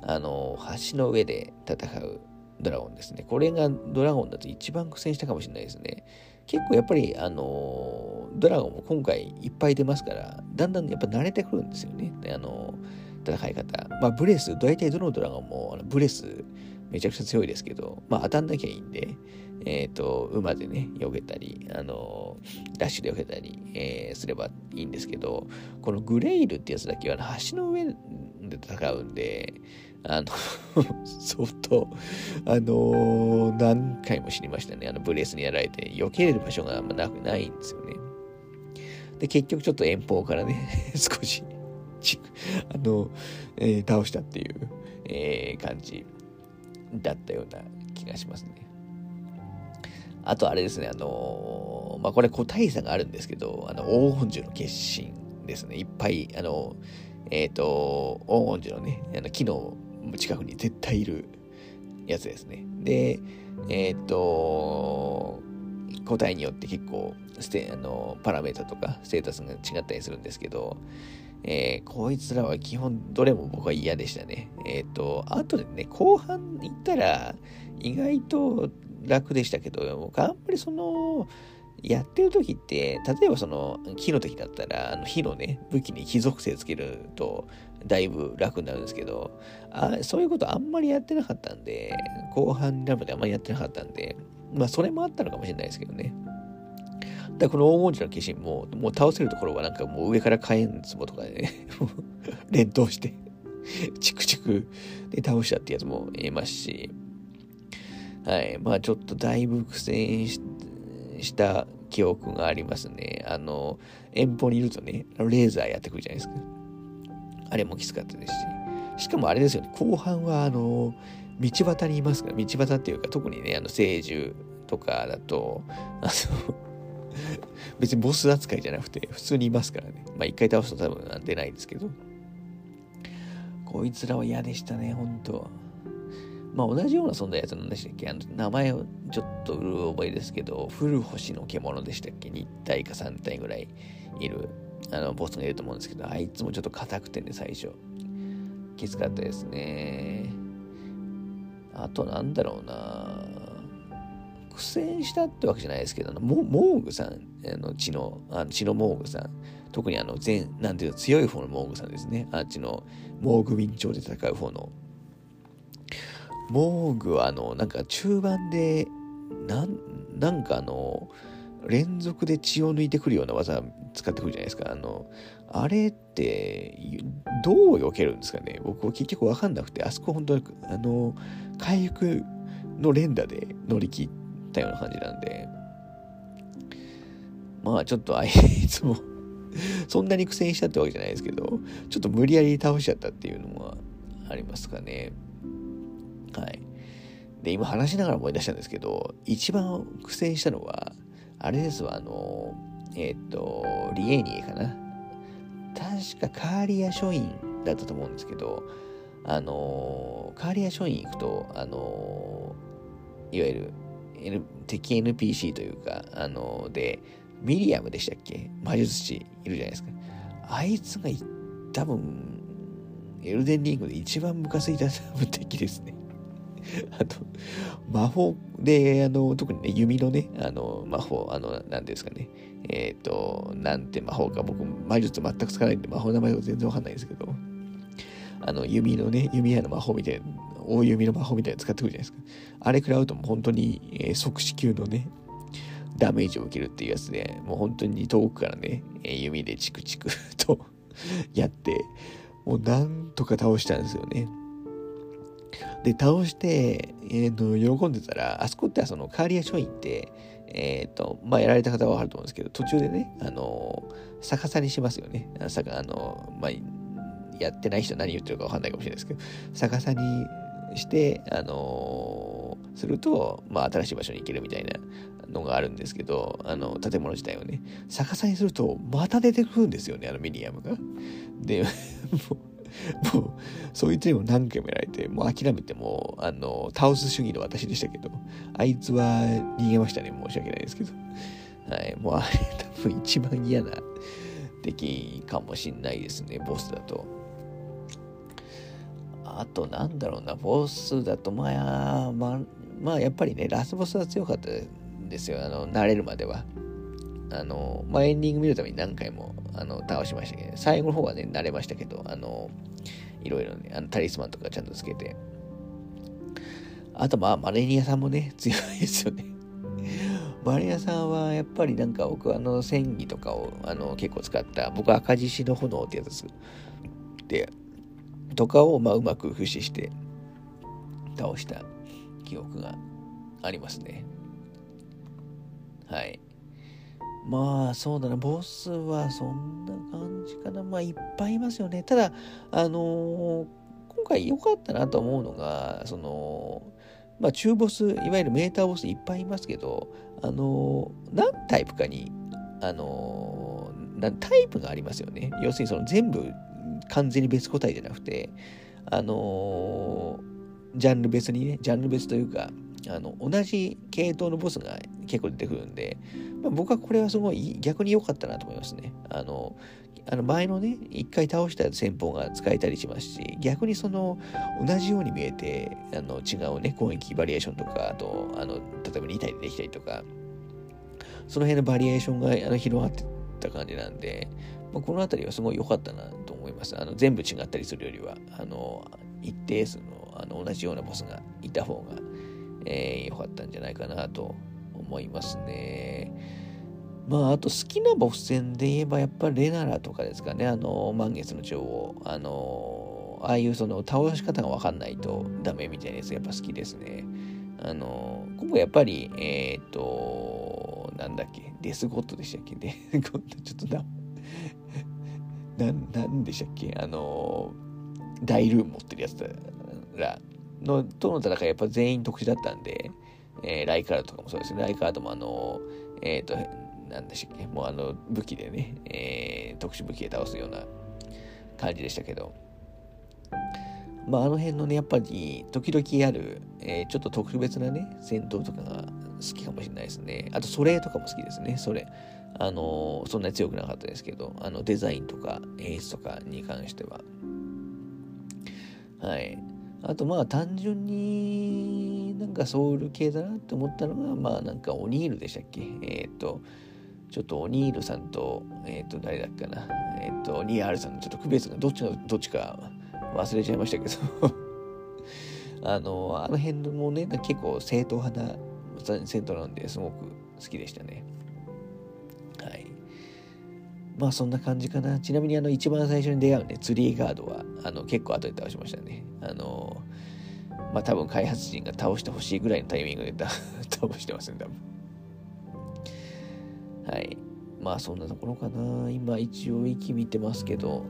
[SPEAKER 1] あの橋の上で戦うドラゴンですね。これがドラゴンだと一番苦戦したかもしれないですね。結構やっぱり、あのドラゴンも今回いっぱい出ますから、だんだんやっぱ慣れてくるんですよね。あの戦い方。まあ、ブレス、大体どのドラゴンもブレスめちゃくちゃ強いですけど、まあ、当たんなきゃいいんで、えっ、ー、と、馬でね、避けたり、あの、ダッシュで避けたり、えー、すればいいんですけど、このグレイルってやつだけは橋の上で戦うんで、あの 相当、あのー、何回も死にましたね。あの、ブレスにやられて、避けれる場所があんまなくないんですよね。で、結局ちょっと遠方からね、少し あの、えー、倒したっていう、えー、感じだったような気がしますね。あとあれですね、あのまあ、これ個体差があるんですけど、あの、黄金樹の決心ですね。いっぱい、あの、えっ、ー、と、黄金樹のね、あの木の近くに絶対いるやつですね。で、えっ、ー、と、個体によって結構ステあのパラメータとかステータスが違ったりするんですけど、えー、こいつらは基本どれも僕は嫌でしたね。えっ、ー、と、あとでね、後半行ったら意外と楽でしたけど、僕あんまりその、やってる時って、例えばその、火の時だったら、あの火のね、武器に火属性つけると、だいぶ楽になるんですけど、あそういうことあんまりやってなかったんで、後半になるまであんまりやってなかったんで、まあそれもあったのかもしれないですけどね。だこの黄金寺の化身も、もう倒せるところはなんかもう上から火炎壺とかでね、連投して、チクチクで倒したってやつもいますし、はい。まあちょっとだいぶ苦戦した記憶がありますね。あの、遠方にいるとね、レーザーやってくるじゃないですか。あれもきつかったですし。しかもあれですよね、後半はあの、道端にいますから、道端っていうか、特にね、あの、聖樹とかだと、あの、別にボス扱いじゃなくて、普通にいますからね。まあ一回倒すと多分出ないですけど。こいつらは嫌でしたね、本当まあ同じような存在やつなんでしたっけ？あの名前をちょっとうる覚えですけど、古星の獣でしたっけ ?2 体か3体ぐらいいるあのボスがいると思うんですけど、あいつもちょっと硬くてね、最初。きつかったですね。あとなんだろうな苦戦したってわけじゃないですけど、モモーグさん、あの血の、あの血のモーグさん、特にあの全、なんていうの、強い方のモーグさんですね。あっちの、モーグウィン朝で戦う方のモーグはあの、なんか中盤で、なん、なんかあの、連続で血を抜いてくるような技使ってくるじゃないですか。あの、あれって、どう避けるんですかね僕は結局わかんなくて、あそこ本当に、あの、回復の連打で乗り切ってたような感じなんで、まあちょっとあいつも そんなに苦戦したってわけじゃないですけど、ちょっと無理やり倒しちゃったっていうのはありますかね。はい。で、今話しながら思い出したんですけど、一番苦戦したのは、あれですわ、あの、えっ、ー、と、リエニエかな。確かカーリア書院だったと思うんですけど、あの、カーリア書院行くと、あの、いわゆる、N、敵 NPC というか、あの、で、ミリアムでしたっけ？魔術師いるじゃないですか。あいつが多分、エルデンリングで一番ムカついた敵ですね。あと、魔法で、あの、特にね、弓のね、あの、魔法、あの、なんですかね、えっ、ー、と、なんて魔法か、僕、魔術全くつかないんで、魔法の名前は全然わかんないんですけど、あの、弓のね、弓矢の魔法みたいな、大弓の魔法みたいなの使ってくるじゃないですか。あれ食らうともう本当に、えー、即死級のね、ダメージを受けるっていうやつで、もう本当に遠くからね、え、弓でチクチクとやって、もうなんとか倒したんですよね。で、倒して、えー、と喜んでたら、あそこってそのカーリア書院って、えっ、ー、と、まあ、やられた方はわかると思うんですけど、途中でね、あの、逆さにしますよね。ああの、まあ、やってない人何言ってるかわかんないかもしれないですけど、逆さにして、あのすると、まあ、新しい場所に行けるみたいなのがあるんですけど、あの、建物自体をね、逆さにすると、また出てくるんですよね、あのミニアムが。で、もう、もう、そいつにも何回もやられて、もう諦めても、あの、倒す主義の私でしたけど、あいつは逃げましたね。申し訳ないですけど。はい。もうあれ多分一番嫌な敵かもしんないですね、ボスだと。あと、なんだろうな、ボスだと、まあ、まあ、まあ、やっぱりね、ラスボスは強かったですよ。あの、慣れるまでは。あの、まあ、エンディング見るために何回もあの倒しましたけど、最後の方はね、慣れましたけど、あの、いろいろね、あのタリスマンとかちゃんとつけて。あと、まあ、マレニアさんもね、強いですよね。マレニアさんはやっぱりなんか僕あの戦技とかをあの結構使った、僕赤獅子の炎ってやつで、とかをまあうまく駆使して倒した記憶がありますね。はい。まあそうだな、ボスはそんな感じかな。まあいっぱいいますよね。ただ、あのー、今回良かったなと思うのが、その、まあ中ボス、いわゆるメーターボスいっぱいいますけど、あのー、何タイプかに、あのー、タイプがありますよね。要するにその全部完全に別個体じゃなくて、あのジャンル別にね、ジャンル別というか、あの同じ系統のボスが結構出てくるんで、まあ、僕はこれはすごい逆に良かったなと思いますね。あのあの前のね、一回倒した戦法が使えたりしますし、逆にその同じように見えて、あの違うね、攻撃バリエーションとか、あと、あの例えば2体でできたりとか、その辺のバリエーションがあの広がってた感じなんで、まあ、この辺りはすごい良かったなといます。あの全部違ったりするよりは、あの一定数のあの同じようなボスがいた方が、、えー、よかったんじゃないかなと思いますね。まあ、あと好きなボス戦で言えば、やっぱレナラとかですかね、あの、満月の女王、あの、ああいうその倒し方がわかんないとダメみたいなやつやっぱ好きですね。あの、ここやっぱり、えっ、ー、と、なんだっけ、デスゴッドでしたっけ？ね。ちょっとな、何、でしたっけ、あの、大ルーン持ってるやつらの、との戦いやっぱ全員特殊だったんで、えー、ライカードとかもそうですね。ライカードもあの、えっ、ー、と、なんでしたっけ、もうあの武器でね、えー、特殊武器で倒すような感じでしたけど、まああの辺のね、やっぱり時々ある、えー、ちょっと特別なね、戦闘とかが好きかもしれないですね。あと、それとかも好きですね、それ。あのー、そんなに強くなかったですけど、あのデザインとか演出とかに関しては。はい。あとまあ単純になんかソウル系だなって思ったのがまあなんかオニールでしたっけ？えっ、とちょっとオニールさんと、えっ、と、誰だっけな、えっ、と、ニアールさんのちょっと区別がどっちのどっちか忘れちゃいましたけど あの、あの辺もね、結構正統派な戦闘なんですごく好きでしたね。はい。まあそんな感じかな。ちなみにあの一番最初に出会うね、ツリーガードはあの結構後で倒しましたね。あの、まあ多分開発陣が倒してほしいぐらいのタイミングで 倒してますね、多分。はい。まあそんなところかな。今一応息見てますけど、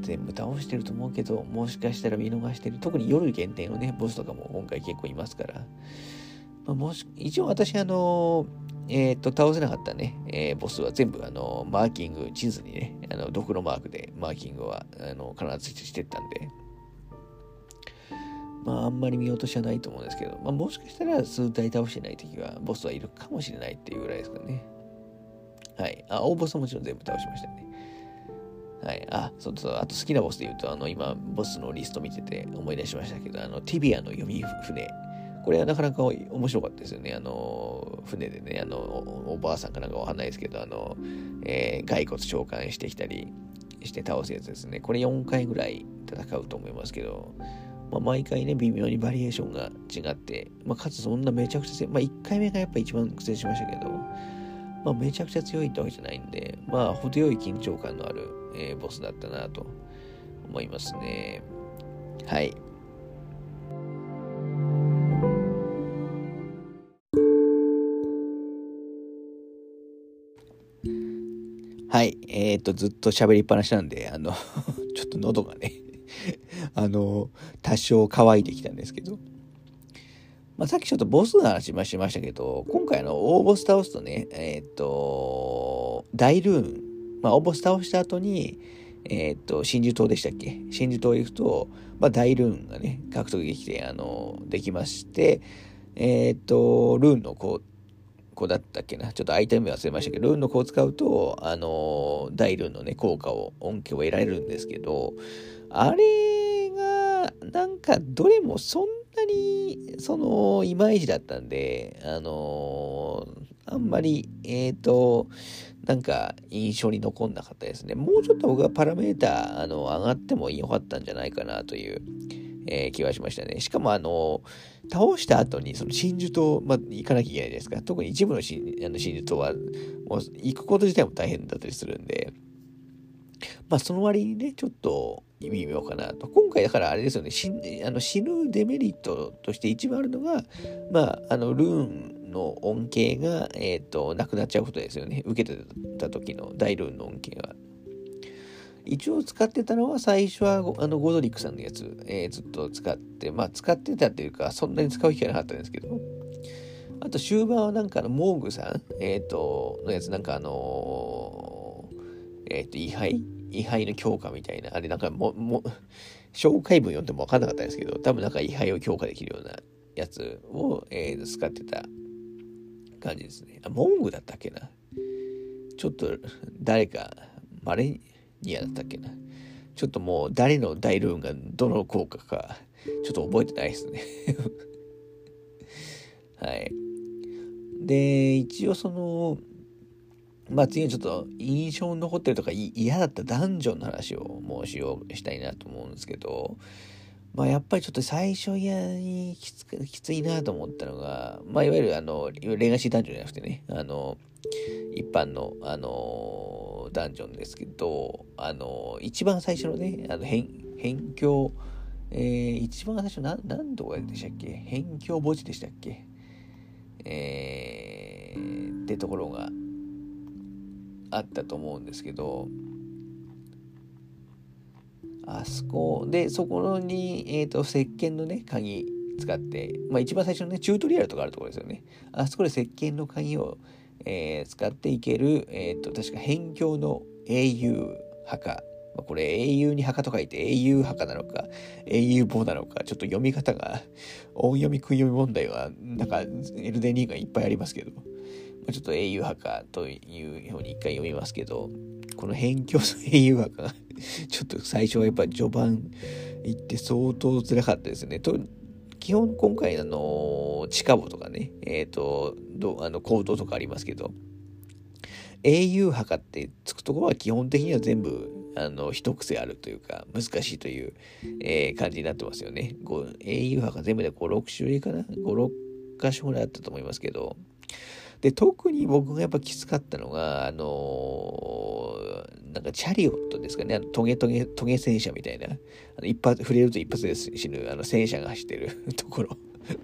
[SPEAKER 1] 全部倒してると思うけど、もしかしたら見逃してる。特に夜限定のね、ボスとかも今回結構いますから。まあ、もし、一応私あの、えっ、と、倒せなかったね、えー、ボスは全部あの、マーキング、地図にね、あの、ドクロマークでマーキングは、あの、必ずしてったんで、まあ、あんまり見落としはないと思うんですけど、まあ、もしかしたら数体倒してない時は、ボスはいるかもしれないっていうぐらいですかね。はい。あ、大ボスももちろん全部倒しましたね。はい。あ、そうそう。あと好きなボスで言うと、あの、今、ボスのリスト見てて思い出しましたけど、あの、ティビアの読み船。これはなかなか面白かったですよね。あの、船でね、あの、おばあさんかなんかわかんないですけど、あの、えー、骸骨召喚してきたりして倒すやつですね。これ4回ぐらい戦うと思いますけど、まあ、毎回ね、微妙にバリエーションが違って、まあ、かつそんなめちゃくちゃ、まあ、1回目がやっぱ一番苦戦しましたけど、まあ、めちゃくちゃ強いってわけじゃないんで、まあ、程よい緊張感のある、えー、ボスだったなと思いますね。はい。はい。えっ、と、ずっと喋りっぱなしなんで、あの ちょっと喉がね あの、多少乾いてきたんですけど、まあ、さっきちょっとボスの話もしましたけど、今回の大ボス倒すとね、えっ、と、大ルーン、まあ、大ボス倒した後に、えっ、と、真珠島でしたっけ？真珠島行くと、まあ、大ルーンがね、獲得できて、あの、できまして、えっ、と、ルーンのこう、こうだったっけな？ちょっとアイテム忘れましたけど、ルーンの子を使うと、あの、大ルーンのね、効果を、恩恵を得られるんですけど、あれが、なんか、どれもそんなに、その、いまいちだったんで、あのー、あんまり、えっ、ー、と、なんか、印象に残んなかったですね。もうちょっと僕はパラメーター、あの、上がってもよかったんじゃないかなという、えー、気はしましたね。しかも、あの、倒した後に、その真珠島、まあ、行かなきゃいけないですか。特に一部の真あの真珠島は、もう、行くこと自体も大変だったりするんで、まあ、その割にね、ちょっと、微妙かなと。今回だからあれですよね、死あの死ぬデメリットとして一番あるのが、まあ、あの、ルーンの恩恵が、えっ、ー、と、なくなっちゃうことですよね。受けてた時の大ルーンの恩恵が。一応使ってたのは最初はあのゴドリックさんのやつ、えー、ずっと使って、まあ使ってたっていうかそんなに使う機会なかったんですけど、あと終盤はなんかのモーグさん、えっ、ー、と、のやつなんかあのー、えっ、ー、と、位牌位牌の強化みたいな、あれなんかも、も、紹介文読んでも分かんなかったんですけど、多分なんか位牌を強化できるようなやつを、えー、使ってた感じですね。あ、モングだったっけな？ちょっと誰か、マレニアだったっけな？ちょっともう誰の大ルーンがどの効果か、ちょっと覚えてないですね はい。で、一応その、まあ次はちょっと印象に残ってるとか嫌だったダンジョンの話をもうしようしたいなと思うんですけど、まあやっぱりちょっと最初やにきつきついなと思ったのが、まあいわゆるあの、レガシーダンジョンじゃなくてね、あの、一般の、あの、ダンジョンですけど、あの、一番最初のね、あの、辺、辺境、えー、一番最初、なん、何とかでしたっけ？辺境墓地でしたっけ？えー、ってところがあったと思うんですけど、あそこで、そこに、えっ、ー、と、石鹸のね、鍵使って、まあ一番最初のね、チュートリアルとかあるところですよね。あそこで石鹸の鍵を、えー、使っていける、えっ、ー、と、確か辺境の英雄墓。ま、これ英雄に墓と書いて英雄墓なのか、英雄墓なのか、ちょっと読み方が、音読み食い読み問題は、なんか、エルデンリンがいっぱいありますけど、ちょっと英雄墓というように一回読みますけど、この辺境の英雄墓が ちょっと最初はやっぱ序盤行って相当辛かったですね。と基本今回あの地下墓とかね、えっ、ー、と、どあの行動とかありますけど、英雄墓ってつくところは基本的には全部あの一癖あるというか難しいという、えー、感じになってますよね。英雄墓全部で5、6種類かな ?5、6箇所ぐらいあったと思いますけど、で、特に僕がやっぱきつかったのが、あのー、なんかチャリオットですかね、あのトゲトゲ、トゲ戦車みたいな、あの一発、触れると一発で死ぬ、あの戦車が走ってる ところ。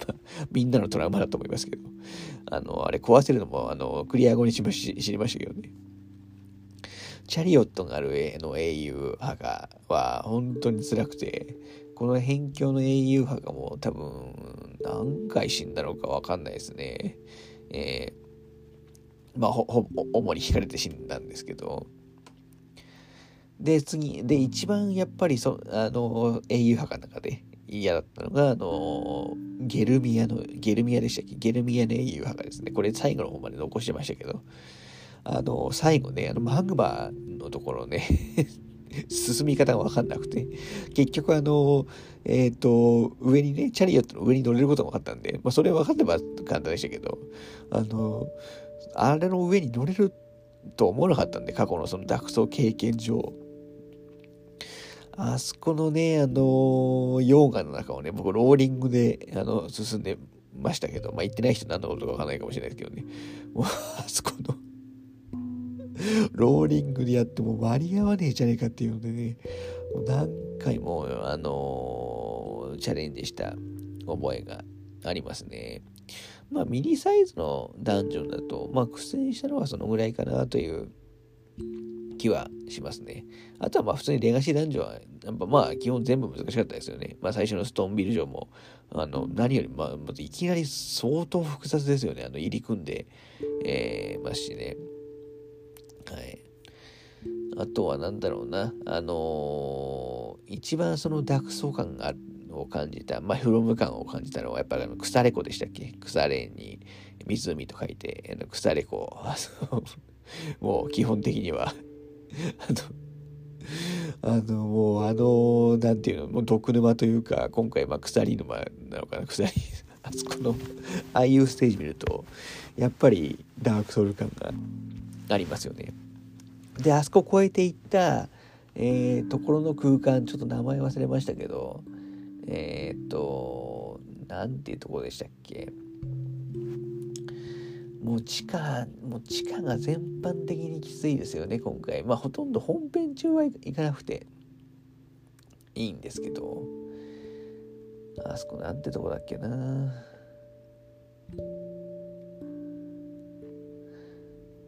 [SPEAKER 1] みんなのトラウマだと思いますけど、あの、あれ壊せるのも、あの、クリア後にしまし知りましたけどね。チャリオットがあるの英雄墓は本当に辛くて、この辺境の英雄墓もう多分何回死んだのかわかんないですね。えまあ、ほ、ほ、主に惹かれて死んだんですけど、で、次、で、一番やっぱりそ、あの、英雄派の中で嫌だったのが、あの、ゲルミアの、ゲルミアでしたっけ？ゲルミアの英雄派がですね。これ最後の方まで残してましたけど、あの、最後ね、あの、マグマのところね 進み方がわかんなくて、結局あの、えっ、ー、と、上にね、チャリオットの上に乗れることが分かったんで、まあ、それ分かってば簡単でしたけど、あの、あれの上に乗れると思わなかったんで、過去のそのダクソ経験上。あそこのね、あの、溶岩の中をね、僕、ローリングで、あの、進んでましたけど、まあ、行ってない人何のことかわかんないかもしれないですけどね、もう、あそこのローリングでやっても間に合わねえじゃねえかっていうのでね、もう何回も、あの、チャレンジした覚えがありますね。まあ、ミニサイズのダンジョンだと、まあ、苦戦したのはそのぐらいかなという気はしますね。あとはまあ普通にレガシーダンジョンは、やっぱまあ基本全部難しかったですよね。まあ最初のストーンビル城も、あの、何よりまあ、いきなり相当複雑ですよね。あの、入り組んで、えー、ますしね。はい。あとは何だろうな。あのー、一番そのダクソ感があを感じた、まあ、フロム感を感じたのは、やっぱりあの、腐れ子でしたっけ？腐れに湖と書いて、あの腐れ子。もう基本的には。あの、あの、もうあの、なんていうの、もう毒沼というか、今回、まあ、鎖沼なのかな、鎖、あそこの、ああいうステージ見ると、やっぱりダークソウル感がありますよね。で、あそこ越えていった、えー、ところの空間、ちょっと名前忘れましたけど、えー、っと、なんていうところでしたっけ？もう地下、もう地下が全般的にきついですよね、今回。まあ、ほとんど本編中は行かなくて。いいんですけど、あそこなんてとこだっけな。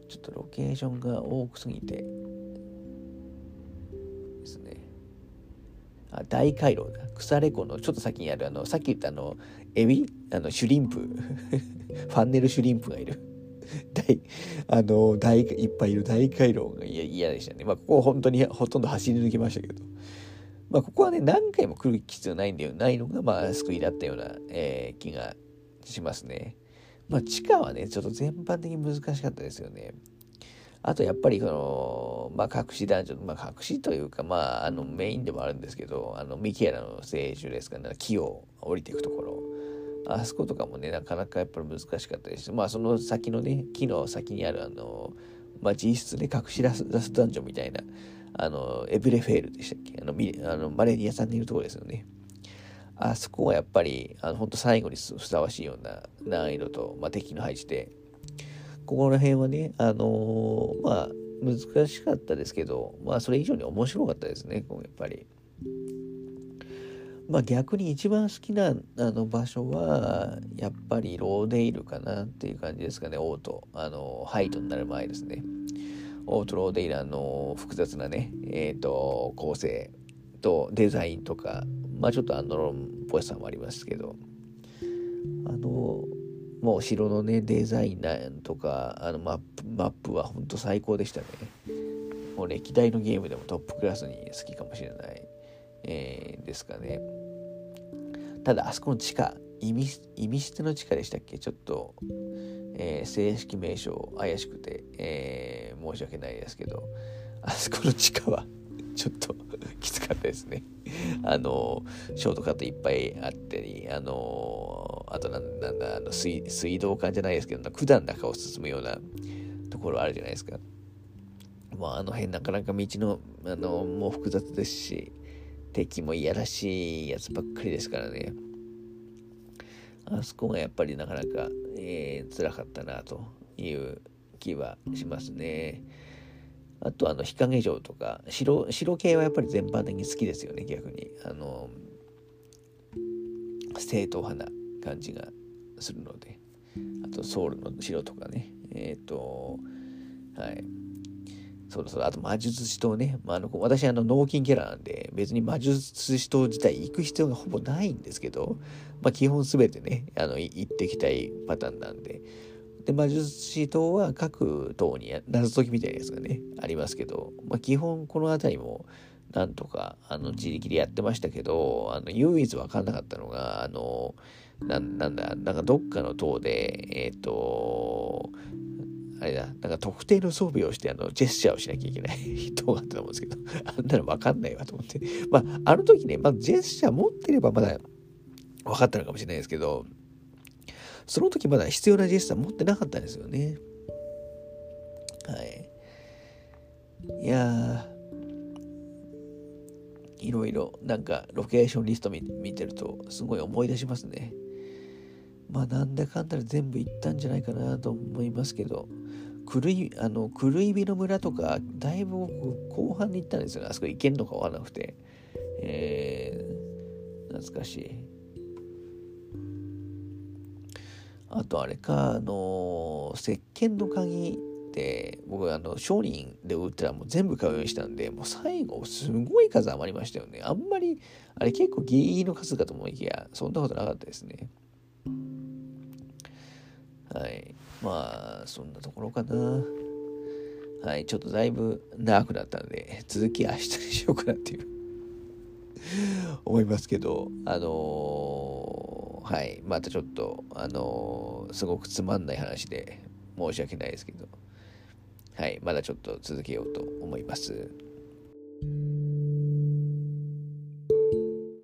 [SPEAKER 1] ちょっとロケーションが多くすぎて。大回廊だ。腐れ湖のちょっと先にある、あの、さっき言ったあの、エビ？あの、シュリンプ。ファンネルシュリンプがいる。大、あの、大、いっぱいいる大回廊が嫌でしたね。まあ、ここ本当にほとんど走り抜きましたけど。まあ、ここはね、何回も来る必要ないんだよ、ないのが、まあ、救いだったような、えー、気がしますね。まあ、地下はね、ちょっと全般的に難しかったですよね。あとやっぱりその、まあ、隠しダンジョン、まあ、隠しというか、まあ、あの、メインでもあるんですけど、あの、ミキエラの聖樹ですかね、木を降りていくところ。あそことかもね、なかなかやっぱり難しかったですし、まあ、その先のね、木の先にある、あの、まあ、実質で隠し出す出すダンジョンみたいな、あの、エブレフェールでしたっけ？あの、あのマレニアさんにいるところですよね。あそこはやっぱり、あの、本当最後にふさわしいような難易度と、まあ、敵の配置で、ここら辺はね、あのー、まあ、難しかったですけど、まあ、それ以上に面白かったですね、やっぱり。まあ、逆に一番好きなあの場所は、やっぱりローデイルかなっていう感じですかね、オート。あの、ハイトになる前ですね。オートローデイルの複雑なね、えっ、ー、と、構成とデザインとか、まあちょっとアンドロンっぽさもありますけど、あの、もう城のね、デザインとか、あのマップ、マップは本当最高でしたね。もう歴代のゲームでもトップクラスに好きかもしれない、えー、ですかね。ただ、あそこの地下、意味意味捨ての地下でしたっけ？ちょっと、えー、正式名称怪しくて、えー、申し訳ないですけど、あそこの地下はちょっと きつかったですね。あの、ショートカットいっぱいあったり、あの、あとなんなんだ、あの水水道管じゃないですけど、管の中を進むようなところあるじゃないですか。まあ、あの辺なかなか道の、あの、もう複雑ですし、敵もいやらしいやつばっかりですからね。あそこがやっぱりなかなか、えー、辛かったなという気はしますね。あとあの日陰城とか白白系はやっぱり全般的に好きですよね逆に。あの正統派な感じがするので。あとソウルの城とかね。えっ、ー、とはい。そうそうあと魔術師島ね、まあ、あの私あの脳筋キャラなんで別に魔術師島自体行く必要がほぼないんですけど、まあ、基本全てねあの行ってきたいパターンなんで。で、魔術師島は各島に謎解きみたいなやつがね、ありますけど、まあ、基本この辺りもなんとか、あの、自力でやってましたけど、あの、唯一わかんなかったのが、あの、ななんだ、なんかどっかの塔で、えっ、ー、と、あれだ、なんか特定の装備をして、あの、ジェスチャーをしなきゃいけない 塔があったと思うんですけど、あんなのわかんないわと思って。まあ、あの時ね、まあ、ジェスチャー持ってればまだ分かったのかもしれないですけど、その時まだ必要なジェスチャー持ってなかったんですよね。はい。いやいろいろなんかロケーションリスト見てるとすごい思い出しますね。まあなんだかんだで全部行ったんじゃないかなと思いますけど、狂い、あの、狂い火の村とか、だいぶ後半に行ったんですよね。あそこ行けんのかわからなくて。えー、懐かしい。あとあれか、あの、石鹸の鍵って、僕あの、商人で売ったらもう全部買うようにしたんで、もう最後すごい数余りましたよね。あんまり、あれ結構ギリギリの数かと思いきや、そんなことなかったですね。はい。まあ、そんなところかな。はい。ちょっとだいぶ長くなったんで、続き明日にしようかなっていう思いますけど、あのーはい、またちょっと、あのー、すごくつまんない話で申し訳ないですけど、はい、まだちょっと続けようと思います。